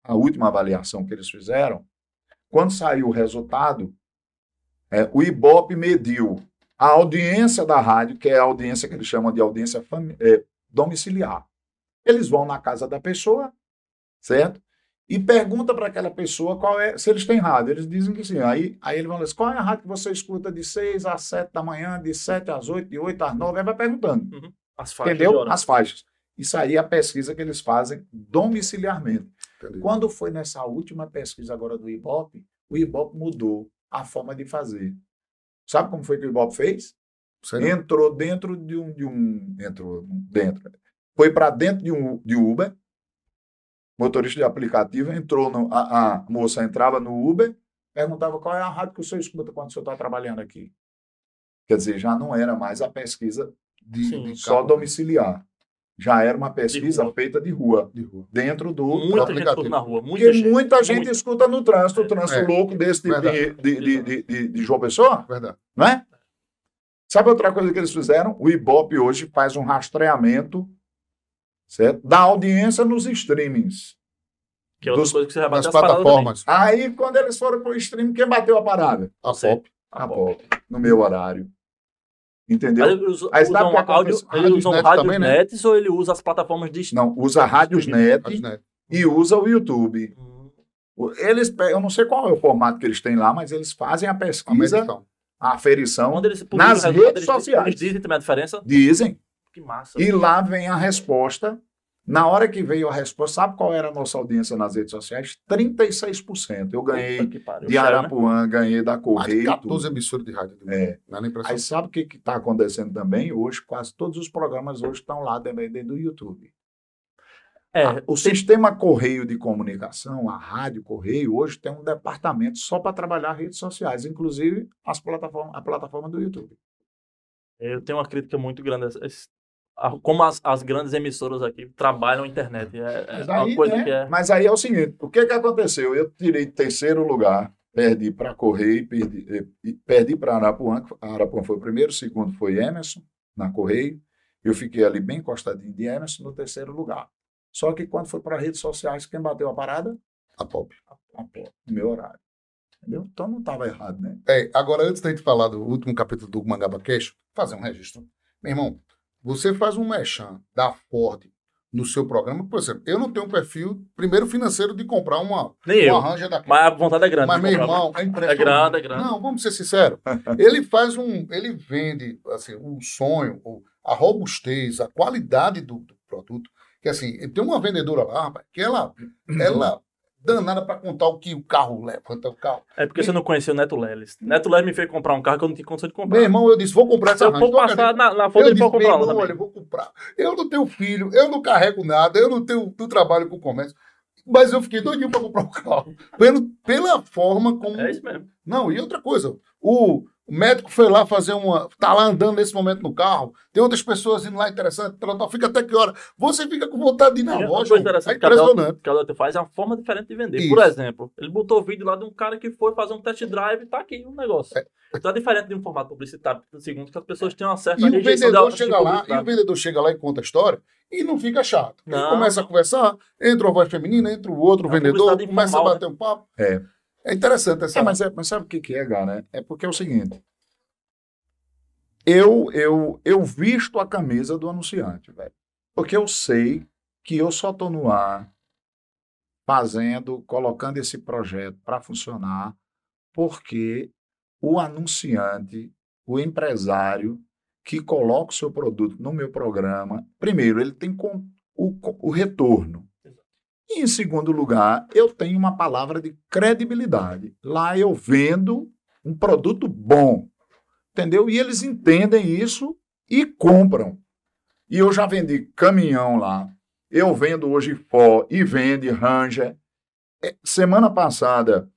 a última avaliação que eles fizeram, quando saiu o resultado, é, o Ibope mediu a audiência da rádio, que é a audiência que eles chamam de audiência é, domiciliar. Eles vão na casa da pessoa, certo? E pergunta para aquela pessoa qual é, se eles têm rádio. Eles dizem que sim. Aí, aí eles vão dizer, qual é a rádio que você escuta de 6 às 7 da manhã, de 7 às 8, de 8 às 9, aí vai perguntando.
As faixas de
Entendeu? As faixas. Isso aí é a pesquisa que eles fazem domiciliarmente.
Entendi.
Quando foi nessa última pesquisa agora do Ibope, o Ibope mudou a forma de fazer. Sabe como foi que o Ibope fez?
Sei não.
Entrou dentro de um. De um entrou dentro. Foi para dentro de um de Uber. Motorista de aplicativo entrou. No, a, a moça entrava no Uber, perguntava qual é a rádio que o senhor escuta quando o senhor está trabalhando aqui. Quer dizer, já não era mais a pesquisa
De,
Sim,
de
só
carro,
domiciliar. Já era uma pesquisa
rua.
feita de rua,
De rua.
dentro do.
Muita gente
aplicativo.
escuta na rua. Muita
Porque
gente.
muita gente
Muita.
escuta no trânsito, o trânsito
É.
louco desse tipo de, de, de, de, de, de João Pessoa,
Verdade.
não é? Sabe outra coisa que eles fizeram? O Ibope hoje faz um rastreamento certo? da audiência nos streamings.
Que é outra
dos-
coisa que você vai bater
Nas plataformas.
Aí, quando eles foram para o streaming, quem bateu a parada?
A pop.
também.
A Pop, no meu horário. Entendeu?
Mas eles usam,
Aí sabe
usam áudio,
Rádios
usam
net
rádios
também, né?
nets ou ele usa as plataformas de
Não, usa rádios net e usa o YouTube.
Hum,
Eles, eu não sei qual é o formato que eles têm lá, mas eles fazem a pesquisa,
Americano.
a aferição, Nas redes sociais.
Eles dizem também a diferença.
dizem,
Que massa.
e lá vem a resposta. Na hora que veio a resposta, sabe qual era a nossa audiência nas redes sociais? 36%. Eu ganhei de
né?
Arapuã, ganhei da Correio.
14
tudo.
emissoras de rádio.
É.
É.
Aí sabe o que está acontecendo também? Hoje, quase todos os programas hoje estão lá dentro do YouTube.
É,
O sistema Correio de Comunicação, a Rádio Correio, hoje tem um departamento só para trabalhar redes sociais, inclusive as plataformas, a plataforma do YouTube.
eu tenho uma crítica muito grande. a esse- Como as, as grandes emissoras aqui trabalham a internet. É, é
Mas
uma
aí,
coisa
né,
que é.
mas aí é o seguinte: o que, que aconteceu? Eu tirei terceiro lugar, perdi para Correio, perdi, perdi para Arapuã. que A Arapuã foi o primeiro, o segundo foi Emerson, na Correio. Eu fiquei ali bem encostadinho de Emerson no terceiro lugar. Só que quando foi para redes sociais, quem bateu a parada?
A pop.
A pé, no meu horário. Entendeu? Então não estava errado, né?
É, agora, antes da gente falar do último capítulo do Mangaba Cash, fazer um registro. Meu irmão, você faz um mechan da Ford no seu programa, por exemplo, eu não tenho um perfil, primeiro, financeiro de comprar uma,
Nem
uma
eu.
Ranger daquela.
Mas a vontade é grande.
Mas, meu irmão, é impressionante.
É grande, é grande.
Não, vamos ser sinceros. (laughs) Ele faz um. Ele vende assim, o sonho, o- a robustez, a qualidade do, do produto. Que assim, tem uma vendedora lá, rapaz, que ela, (clears throat) ela danada para contar o que o carro leva, quanto é o carro.
É porque você não conheceu o Neto Leles. Neto Leles me fez comprar um carro que eu não tinha condição de comprar.
Meu irmão, eu disse, vou comprar
Se
essa
eu
Ranger.
for
Não
passar na, na
Eu
foto, ele
disse,
pode comprar
irmão, olha, eu vou comprar. Eu não tenho filho, eu não carrego nada, eu não tenho, não trabalho com comércio. Mas eu fiquei doidinho para comprar o carro. Pelo, pela forma como.
É isso mesmo.
Não, e outra coisa, o médico foi lá fazer uma. Tá lá andando nesse momento no carro, tem outras pessoas indo lá interessante, fica até que hora? Você fica com vontade de ir na
outra
loja. É impressionante.
que a Delta faz é uma forma diferente de vender.
Isso.
Por exemplo, ele botou o vídeo lá de um cara que foi fazer um test drive e tá aqui o negócio.
É.
Então é diferente de um formato publicitário, segundo que as pessoas têm uma certa
E o vendedor chega
de
lá, e o
publicidade.
vendedor chega lá e conta a história e não fica chato. Ele
Não.
começa a conversar, entra uma voz feminina, entra o outro
É
vendedor, começa a
informal,
bater um papo.
É.
É interessante essa.
É, mas, é, mas sabe o que, que é, né? É porque é o seguinte. Eu, eu, eu visto a camisa do anunciante, velho. Porque eu sei que eu só estou no ar fazendo, colocando esse projeto para funcionar, porque o anunciante, o empresário que coloca o seu produto no meu programa, primeiro, ele tem o, o retorno. E, em segundo lugar, eu tenho uma palavra de credibilidade. Lá eu vendo um produto bom, entendeu? E eles entendem isso e compram. E eu já vendi caminhão lá. Eu vendo hoje Fó e vende Ranger. É, Semana passada,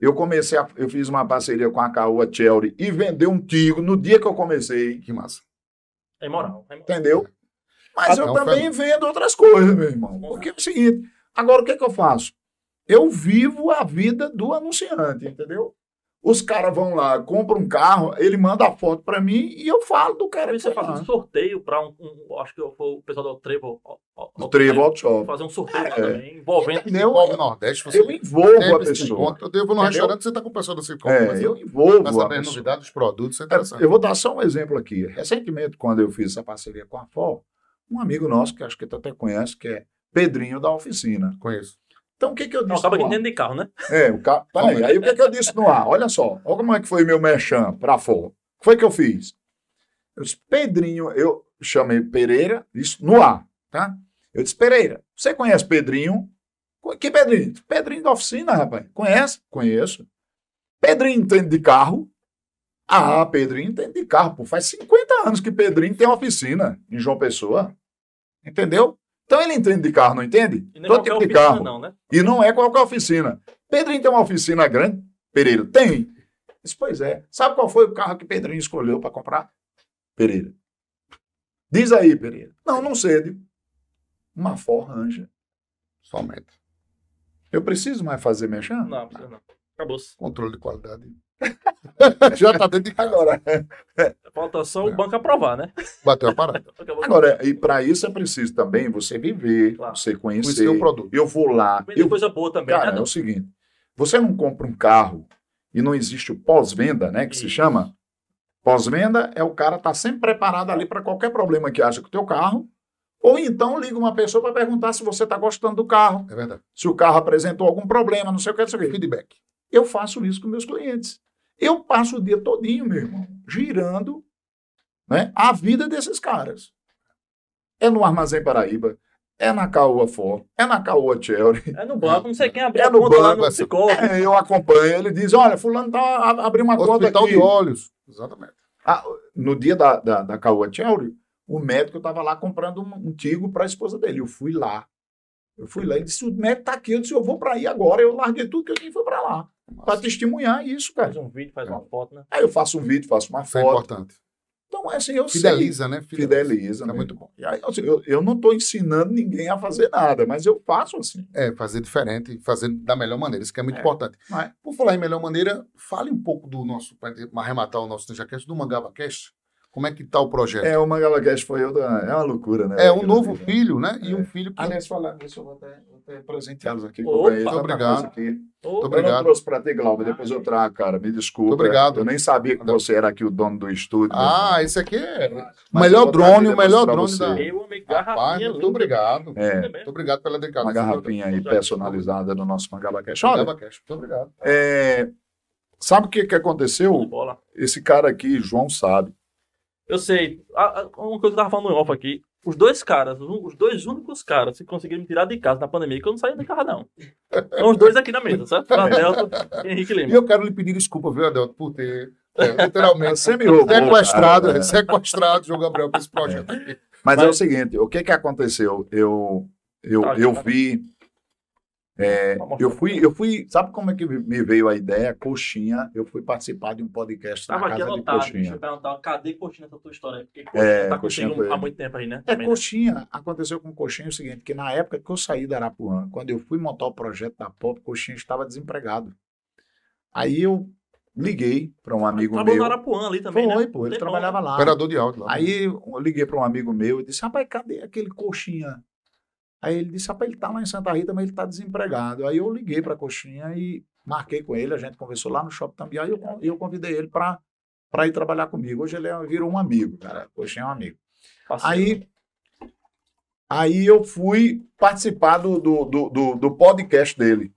eu comecei, a, eu fiz uma parceria com a Caoa Chelsea e vendeu um Tigo no dia que eu comecei,
Que massa.
É moral. É moral.
entendeu? Mas
Ah,
eu
não,
também vendo outras coisas, meu irmão. Porque é o seguinte, agora o que, que eu faço? Eu vivo a vida do anunciante, entendeu? Os caras vão lá, compram um carro, ele manda a foto pra mim e eu falo do cara.
Você
lá.
um sorteio para um, um- Acho que foi o pessoal do Trevo.
Do Trevo Auto Shop.
Fazer um sorteio lá
É.
também, envolvendo.
Entendeu?
Envolve Nordeste, você
Eu envolvo a pessoa.
encontra. Eu vou no
Entendeu?
restaurante, você tá com o pessoal da Cicom.
É, eu envolvo
Pra
a
saber a
pessoa.
novidade dos produtos, isso é
É,
interessante.
Eu vou dar só um exemplo aqui. Recentemente, quando eu fiz essa parceria com a FOL, um amigo nosso, que acho que tu até conhece, que é Pedrinho da Oficina.
Conheço.
Então, o que, que eu
Não,
disse
acaba
no
que dentro de carro, né?
É, o carro. Tá aí. aí o que, que eu disse no ar? Olha só. Olha como é que foi meu merchan pra FOL. O que foi que eu fiz? Eu disse, Pedrinho, eu chamei Pereira, isso no ar, tá? Eu disse, Pereira, você conhece Pedrinho? Que Pedrinho? Pedrinho da oficina, rapaz. Conhece? Conheço. Pedrinho entende de carro? Ah, Pedrinho entende de carro, pô. Faz 50 anos que Pedrinho tem oficina em João Pessoa. Entendeu? Então ele entende de carro, não entende?
E nem
Todo
qualquer
tipo de
oficina,
carro.
não, né?
E não é qualquer oficina. Pedrinho tem uma oficina grande? Pereira, tem. Disse, pois é. Sabe qual foi o carro que Pedrinho escolheu para comprar? Pereira. Diz aí, Pereira. Não, não sei. Digo, Uma Ford Ranger.
Somente.
Eu preciso mais fazer mexer?
Não, precisa não. Acabou-se.
Controle de qualidade. (laughs) Já tá dentro de casa.
Agora,
Falta só o banco aprovar, né?
Bateu a parada. (laughs)
Agora e para isso é preciso também você viver,
Claro.
você
Conhecer
conhecer.
o produto.
Eu vou lá.
Vender
Eu,
coisa boa também,
cara,
né?
é o seguinte: você não compra um carro e não existe o pós-venda, né? Que se
Isso.
chama. Pós-venda é o cara estar sempre preparado ali para qualquer problema que haja com o teu carro. Ou então liga uma pessoa para perguntar se você está gostando do carro,
É verdade.
se o carro apresentou algum problema, não sei o que, não sei o que.
Feedback.
Eu faço isso com meus clientes. Eu passo o dia todinho, meu irmão, girando né, a vida desses caras. É no Armazém Paraíba, é na Caoa For, é na Caoa Cherry.
É no banco, não sei quem abriu
É
a
no
conta lá
banco,
no
essa-
Cicobi.
É, eu acompanho, ele diz, olha, fulano tá, a- abriu uma conta
Hospital
aqui.
de olhos. Exatamente.
Ah, no dia da, da, da Caoa Cherry, o médico estava lá comprando um, um tigo para a esposa dele. Eu fui lá. Eu fui lá, ele disse, o médico tá aqui. Eu disse, eu vou para aí agora. Eu larguei tudo que eu tinha e fui para lá. Para testemunhar isso, cara.
Faz um vídeo, faz uma foto, né?
Aí eu faço um vídeo, faço uma
Isso é
foto.
importante.
Então, assim, eu
Fideliza, né?
sei. Fideliza.
É
meu
muito
irmão. E aí, assim, eu, eu não estou ensinando ninguém a fazer nada, mas eu faço assim.
É, fazer diferente, fazer da melhor maneira. Isso que é muito
É.
importante.
Mas-
Por falar em melhor maneira, fale um pouco do nosso, para arrematar o nosso NinjaCast, do MangabaCast. Como é que tá o projeto?
É, o Mangalacast foi eu. da- É uma loucura, né?
É, um novo filho, né? E
É.
um filho que.
Aliás, falando nisso, eu vou até, até presenteá-los aqui.
Opa,
eu
muito obrigado.
aqui.
Muito
Eu
obrigado.
não trouxe pra ter, Glauber, depois eu trago, cara. Me desculpa.
Muito obrigado.
Eu nem sabia que você era aqui o dono do estúdio.
Ah, esse aqui é o
Mas
melhor
eu
drone, o melhor drone
você.
da.
Meu amigo,
Rapaz, muito
linda.
obrigado.
É,
Muito obrigado pela dedicação.
uma garrafinha aí personalizada no nosso Mangalacast. Olha.
Muito obrigado.
é, sabe o que, que aconteceu?
bola.
Esse cara aqui, João, sabe.
Eu sei. A- a- uma coisa que eu tava falando em off aqui. Os dois caras, os, os dois únicos caras que conseguiram me tirar de casa na pandemia, que eu não saía de casa, não. São os dois aqui na mesa, certo? (laughs) Adelto e Henrique
E
Lima.
eu quero lhe pedir desculpa, viu, Adelto, por ter é, literalmente sequestrado,
cara. (laughs)
sequestrado João Gabriel para esse projeto.
Mas,
Mas-
é o seguinte, o que que aconteceu? Eu, eu,
Tá,
eu
tá.
vi, é, eu fui, eu fui, sabe como é que me veio a ideia? Coxinha, eu fui participar de um podcast
Tava
na
aqui
casa de
anotado, deixa
Coxinha.
eu perguntar, cadê Coxinha essa tua história? Porque
É,
Coxinha tá
Coxinha
contigo
foi-
há muito tempo aí, né?
É,
Também, né?
Coxinha, aconteceu com Coxinha o seguinte, que na época que eu saí da Arapuã, quando eu fui montar o projeto da Pop, Coxinha estava desempregado. Aí eu liguei para um amigo
Trabalhou
meu.
no Arapuã ali também,
Foi,
né?
pô, ele trabalhava lá.
Operador de áudio lá.
Aí eu liguei para um amigo meu e disse, rapaz, cadê aquele coxinha? Aí ele disse, rapaz, ele tá lá em Santa Rita, mas ele tá desempregado. Aí eu liguei para coxinha e marquei com ele, a gente conversou lá no Shopping Tambiá e eu, eu convidei ele para ir trabalhar comigo. Hoje ele é- virou um amigo, cara. Coxinha é um amigo. Aí, aí eu fui participar do, do, do, do, do podcast dele.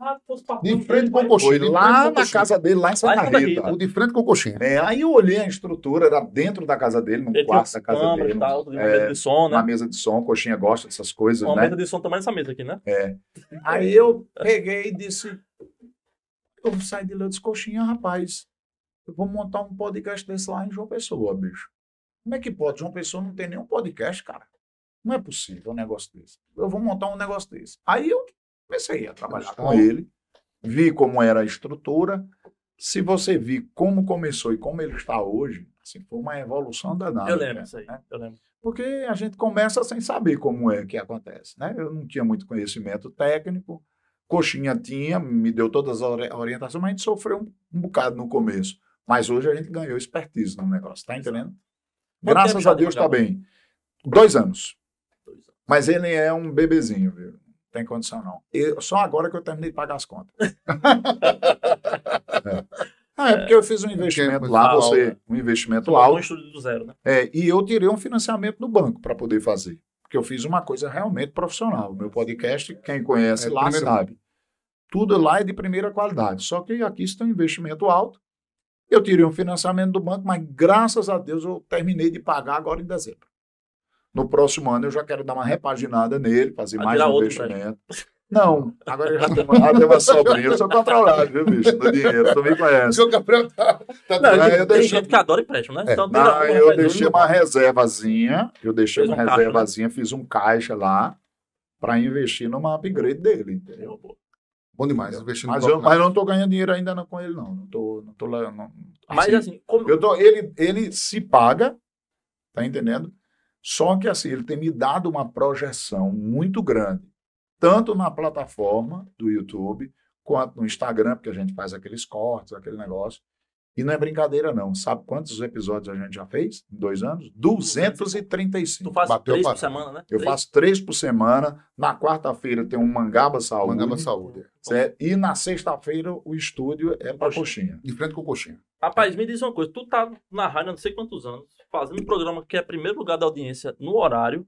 Ah,
De frente com o Coxinha.
Foi lá na casa dele, lá em Santa
Lá
Rita.
Rita.
O de frente com o coxinha.
É, aí eu olhei a estrutura, era dentro da casa dele, no quarto da casa
câmera
dele.
e tal, uma
é,
mesa de som, né?
Uma mesa de som, coxinha gosta dessas coisas,
Uma
né?
mesa de som também nessa mesa aqui, né?
Aí eu peguei e disse: Eu vou sair de lá, eu disse, coxinha, rapaz. Eu vou montar um podcast desse lá em João Pessoa, bicho. Como é que pode? João Pessoa não tem nenhum podcast, cara. Não é possível um negócio desse. Eu vou montar um negócio desse. Aí eu comecei a trabalhar com ele, vi como era a estrutura. Se você vir como começou e como ele está hoje, assim, foi uma evolução danada.
Eu lembro
cara,
isso aí.
né?
Eu lembro.
Porque a gente começa sem saber como é que acontece, né? Eu não tinha muito conhecimento técnico, Coxinha tinha, me deu todas as ori- orientações, mas a gente sofreu um, um bocado no começo. Mas hoje a gente ganhou expertise no negócio, tá entendendo?
Quanto
Graças a Deus tá
programa?
bem. Dois anos.
Dois anos.
Mas ele é um bebezinho, viu? Tem condição, não. Eu- só agora que eu terminei de pagar as contas. (laughs) é. Ah, é porque eu fiz um investimento
muito
lá,
alto,
você,
né?
um investimento
montou um
alto,
estúdio do zero, né?
é, e eu tirei um financiamento no banco para poder fazer. Porque eu fiz uma coisa realmente profissional. O meu podcast, quem conhece
É,
lá sabe. Tudo lá é de primeira qualidade. Só que aqui está um investimento alto. Eu tirei um financiamento do banco, mas graças a Deus eu terminei de pagar agora em dezembro. No próximo ano eu já quero dar uma repaginada nele, fazer
Vai
mais um investimento. Não, agora eu já tenho uma, uma sobrinha. Eu sou controlado, viu, bicho? No dinheiro, tu me
O
conhece.
seu Gabriel tá. tá
Não, tem,
eu
tem
deixei-
gente que adora empréstimo, né?
É.
Então,
Não,
uma,
eu deixei uma reservazinha. Eu deixei
Fez
uma
um caixa, né?
reservazinha, fiz um caixa lá para investir numa upgrade dele. Entendeu?
Bom demais, investindo
Mas eu, mas eu não tô ganhando dinheiro ainda não com ele, não. Não tô, não tô lá. Não,
Mas assim, como,
eu tô, ele, ele se paga, tá entendendo? Só que assim, ele tem me dado uma projeção muito grande, tanto na plataforma do YouTube, quanto no Instagram, porque a gente faz aqueles cortes, aquele negócio. E não é brincadeira, não. Sabe quantos episódios a gente já fez em dois anos? 235.
tu faz
bateu
três
a
por semana, né?
Eu
Três.
faço três por semana. Na quarta-feira tem um Mangaba Saúde.
Mangaba Saúde.
certo? E na sexta-feira o estúdio é para
Coxinha.
coxinha.
De frente com coxinha.
Rapaz, me diz uma coisa. Tu tá na rádio há não sei quantos anos, fazendo um programa que é primeiro lugar da audiência no horário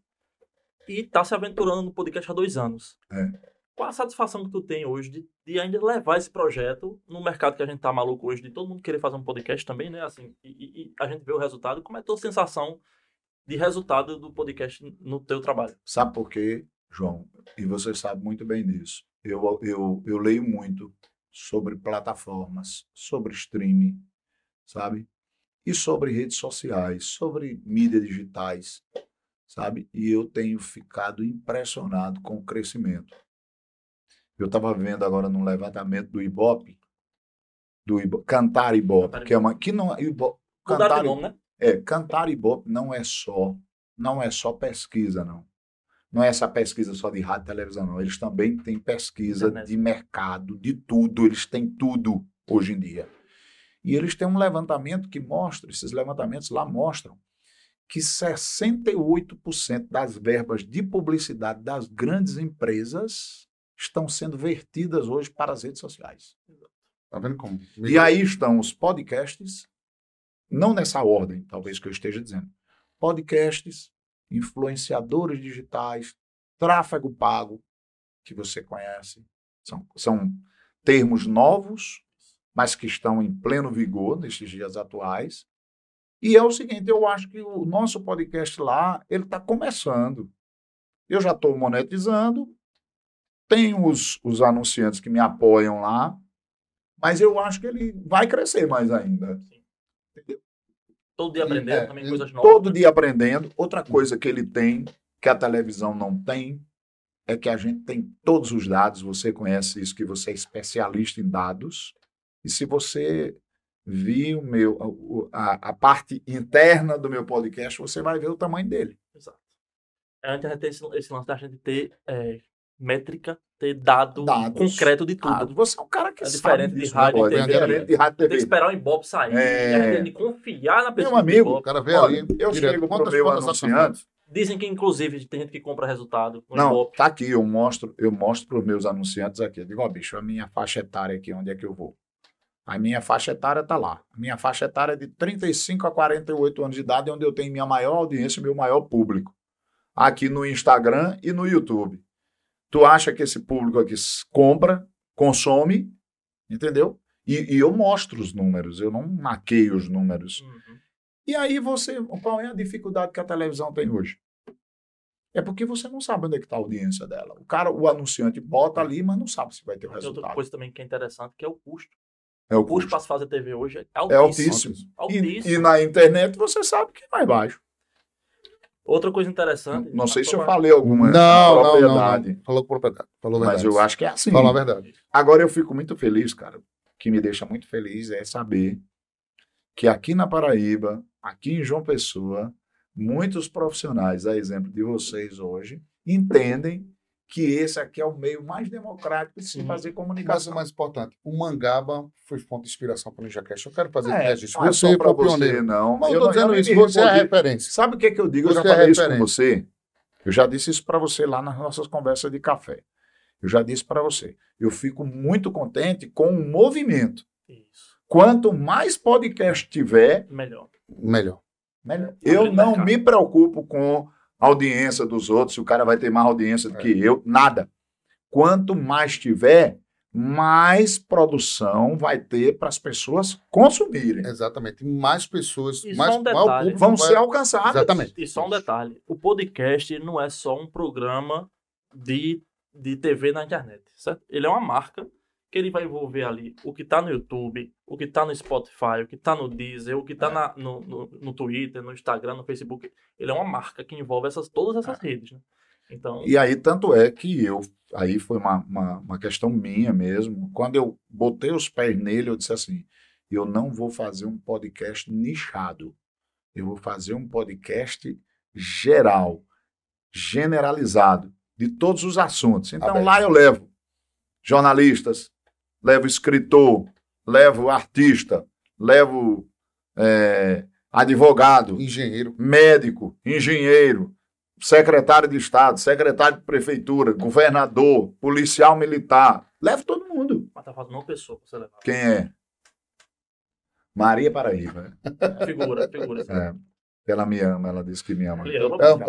e tá se aventurando no podcast há dois anos.
É.
Qual a satisfação que tu tem hoje de, de ainda levar esse projeto no mercado que a gente tá maluco hoje, de todo mundo querer fazer um podcast também, né? Assim, e, e- a gente vê o resultado. Como é a tua sensação de resultado do podcast no teu trabalho?
Sabe por quê, João? E você sabe muito bem disso. Eu, eu, eu leio muito sobre plataformas, sobre streaming, sabe? E sobre redes sociais, sobre mídias digitais, sabe? E eu tenho ficado impressionado com o crescimento. Eu estava vendo agora num levantamento do Ibope, do Ibo, Cantar Ibope,
Cantar
que é uma que não é Ibope, Cantar
nome, né?
é, cantar Ibope não é só, não é só pesquisa, não. Não é essa pesquisa só de rádio e televisão, não. Eles também têm pesquisa
Internet.
de mercado, de tudo. Eles têm tudo hoje em dia. E eles têm um levantamento que mostra, esses levantamentos lá mostram, que 68% das verbas de publicidade das grandes empresas estão sendo vertidas hoje para as redes sociais.
Tá vendo como?
E aí estão os podcasts, não nessa ordem, talvez que eu esteja dizendo. Podcasts, influenciadores digitais, tráfego pago, que você conhece. São, são termos novos, mas que estão em pleno vigor nesses dias atuais. E é o seguinte, eu acho que o nosso podcast lá, ele está começando. Eu já estou monetizando, tenho os, os anunciantes que me apoiam lá, mas eu acho que ele vai crescer mais ainda.
Todo dia aprendendo
É,
também coisas novas.
Todo
né?
dia aprendendo. Outra coisa que ele tem, que a televisão não tem, é que a gente tem todos os dados. Você conhece isso, que você é especialista em dados. E se você vir o meu, a, a parte interna do meu podcast, você vai ver o tamanho dele.
Exato. É, Antes tem esse, esse lance da gente ter é, métrica, ter dado
Dados.
concreto de tudo.
Ah, você é um cara que
É
sabe
diferente de
disso,
rádio
né,
e
boy?
TV.
É diferente de rádio e
Tem que
TV.
esperar o Ibope sair.
É.
Tem que confiar na pessoa.
Meu amigo,
O cara vê ali.
eu
direto. Quantas-
meu
quantas
anunciante,
ações?
Dizem que, inclusive, tem gente que compra resultado
Não,
Ibope.
tá aqui, eu mostro, eu mostro para os meus anunciantes aqui. Eu digo, ó, bicho, a minha faixa etária aqui, onde é que eu vou? A minha faixa etária tá lá. A minha faixa etária é de 35 a 48 anos de idade, onde eu tenho minha maior audiência e meu maior público. Aqui no Instagram e no YouTube. Tu acha que esse público aqui compra, consome, entendeu? E, e eu mostro os números, eu não maqueio os números.
Uhum.
E aí você, qual é a dificuldade que a televisão tem hoje? É porque você não sabe onde é que está a audiência dela. O cara, o anunciante bota ali, mas não sabe se vai ter o
Tem outra
resultado.
coisa também que é interessante, que é o custo.
É o
O custo para se fazer TV hoje é
É
altíssimo.
altíssimo.
Altíssimo.
E, e na internet você sabe que é mais baixo.
Outra coisa interessante.
Não sei se eu falei alguma
Não, não, não,
propriedade,
não. Falou com propriedade. Falou a
mas
verdade.
eu acho que é assim.
Falou a verdade.
Agora eu fico muito feliz, cara. O que me deixa muito feliz é saber que aqui na Paraíba, aqui em João Pessoa, muitos profissionais, a exemplo de vocês hoje, entendem que esse aqui é o meio mais democrático de se fazer
Mas o
comunicação.
mais importante, o Mangaba foi fonte de inspiração para o NinjaCast. Eu quero fazer
É,
registro.
não é
Você foi o pioneiro.
você, não.
Mas eu
não-
dizendo isso, você é a referência.
Sabe o que, que eu digo? Eu já
Você é
falei isso com você. Eu já disse isso para você lá nas nossas conversas de café. Eu já disse para você. Eu fico muito contente com o movimento.
Isso.
Quanto mais podcast tiver,
Melhor.
Melhor.
melhor. Eu não me preocupo com audiência dos outros, se o cara vai ter mais audiência do
É.
que eu, nada. Quanto mais tiver, mais produção vai ter para as pessoas consumirem.
Exatamente. Mais pessoas,
E
mais
um detalhe.
público
Vão
vai-
ser alcançadas.
Exatamente.
E só um detalhe: o podcast não é só um programa de, de TV na internet, certo? Ele é uma marca que ele vai envolver ali o que tá no YouTube, o que tá no Spotify, o que tá no Deezer, o que tá
É.
na- no, no, no Twitter, no Instagram, no Facebook. Ele é uma marca que envolve essas, todas essas redes, né? Então,
E aí, tanto é que eu, aí foi uma, uma, uma questão minha mesmo. Quando eu botei os pés nele, eu disse assim: eu não vou fazer um podcast nichado. Eu vou fazer um podcast geral, generalizado, de todos os assuntos. Então,
Aberto.
lá eu levo jornalistas, levo escritor, levo artista, levo eh, advogado,
Engenheiro.
médico, engenheiro, secretário de Estado, secretário de Prefeitura, governador, policial militar. Leve todo mundo.
mas tá faltando uma pessoa pra você levar.
Quem é? Maria Paraíba.
Figura, figura.
É, ela me ama, ela disse que me ama.
É, é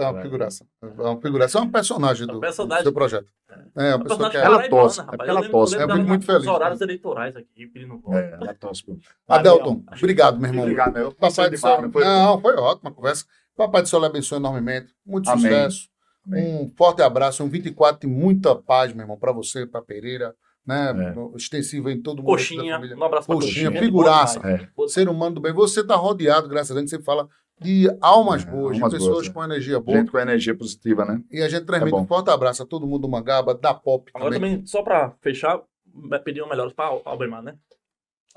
uma figuração. É uma figuração, é um personagem do,
É um personagem.
do seu projeto. É, uma
Uma
pessoa que é.
Ela tosse, é porque ela tosse.
dela
muito feliz.
horários eleitorais aqui, pedindo voto.
É, ela tosse.
Adelton, obrigado, meu irmão.
Obrigado, meu.
Papai do céu.
não foi?
Ótima a conversa. Papai do lhe abençoe enormemente. Muito sucesso. Um forte abraço. Um 24 de muita paz, meu irmão, para você, para Pereira. Né? Extensivo em todo mundo.
Coxinha, um abraço pra
Coxinha,
Coxinha.
figuraça.
É,
Ser humano do bem. Você está rodeado, graças a Deus, você fala de almas
É,
boas,
almas
de pessoas
boas, é.
com energia boa.
gente com energia positiva, né?
E a gente transmite
É
um forte abraço a todo mundo do Mangaba, da Pop
Agora
também.
também, só pra fechar, pedir uma melhor pra Albemar, né?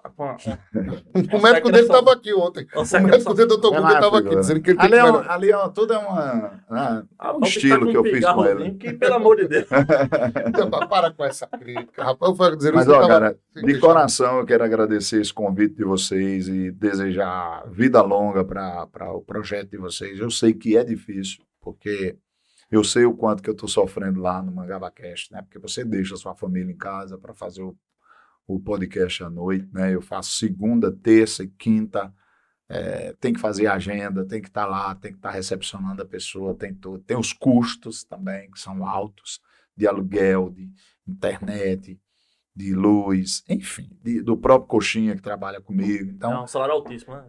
A- (laughs)
O médico dele estava aqui ontem.
Uma
O médico dele, doutor Guga, estava aqui,
figura.
dizendo que ele tem
Ali,
que
é,
melhorar.
um- ali é, tudo é uma, ah,
Ah,
um
tá
estilo que eu fiz com ele.
Que, pelo amor de Deus. (laughs)
Então, para com essa crítica, rapaz. Eu fui dizer
Mas, ó, cara, de coração eu quero agradecer esse convite de vocês e desejar vida longa para o projeto de vocês. Eu sei que é difícil, porque eu sei o quanto que eu estou sofrendo lá no MangabaCast, né? Porque você deixa a sua família em casa para fazer o, o podcast à noite, né? Eu faço segunda, terça e quinta. É, tem que fazer agenda, tem que estar lá, tem que estar recepcionando a pessoa, tem tudo. Tem os custos também, que são altos, de aluguel, de internet, de luz, enfim, de- do próprio coxinha que trabalha comigo. Então,
É um salário altíssimo, né?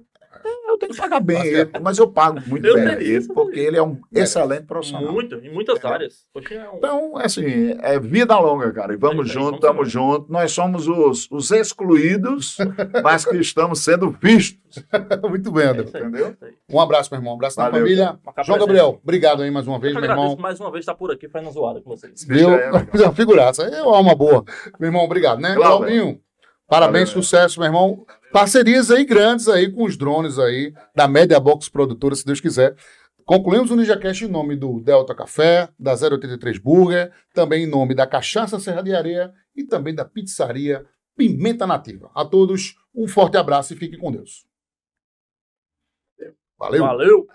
Eu tenho que pagar bem
Mas é-
ele, mas eu pago muito
Eu
bem ele, porque ele é um excelente profissional.
Muito, em muitas
Entendeu?
áreas. Poxa, é um...
Então, assim, é vida longa, cara. E vamos
É
junto, estamos juntos. Nós somos os, os excluídos, mas que estamos sendo vistos, (laughs)
Muito bem,
é
André.
aí,
entendeu?
é.
Um abraço, meu irmão. Um abraço na
Valeu,
família. João. Gabriel, obrigado aí mais uma vez,
Eu
meu irmão.
mais uma vez estar por aqui, fazendo zoada com vocês.
Viu?
É, (laughs)
figuraça. É uma alma boa. Meu irmão, obrigado, né?
Claro,
Claudinho, parabéns,
Valeu,
sucesso, meu irmão. Parcerias aí grandes aí com os drones aí, da Media Box Produtora, se Deus quiser. Concluímos o NinjaCast em nome do Delta Café, da 083 Burger, também em nome da Cachaça Serra de Areia e também da Pizzaria Pimenta Nativa. A todos, um forte abraço e fiquem com Deus. Valeu.
Valeu.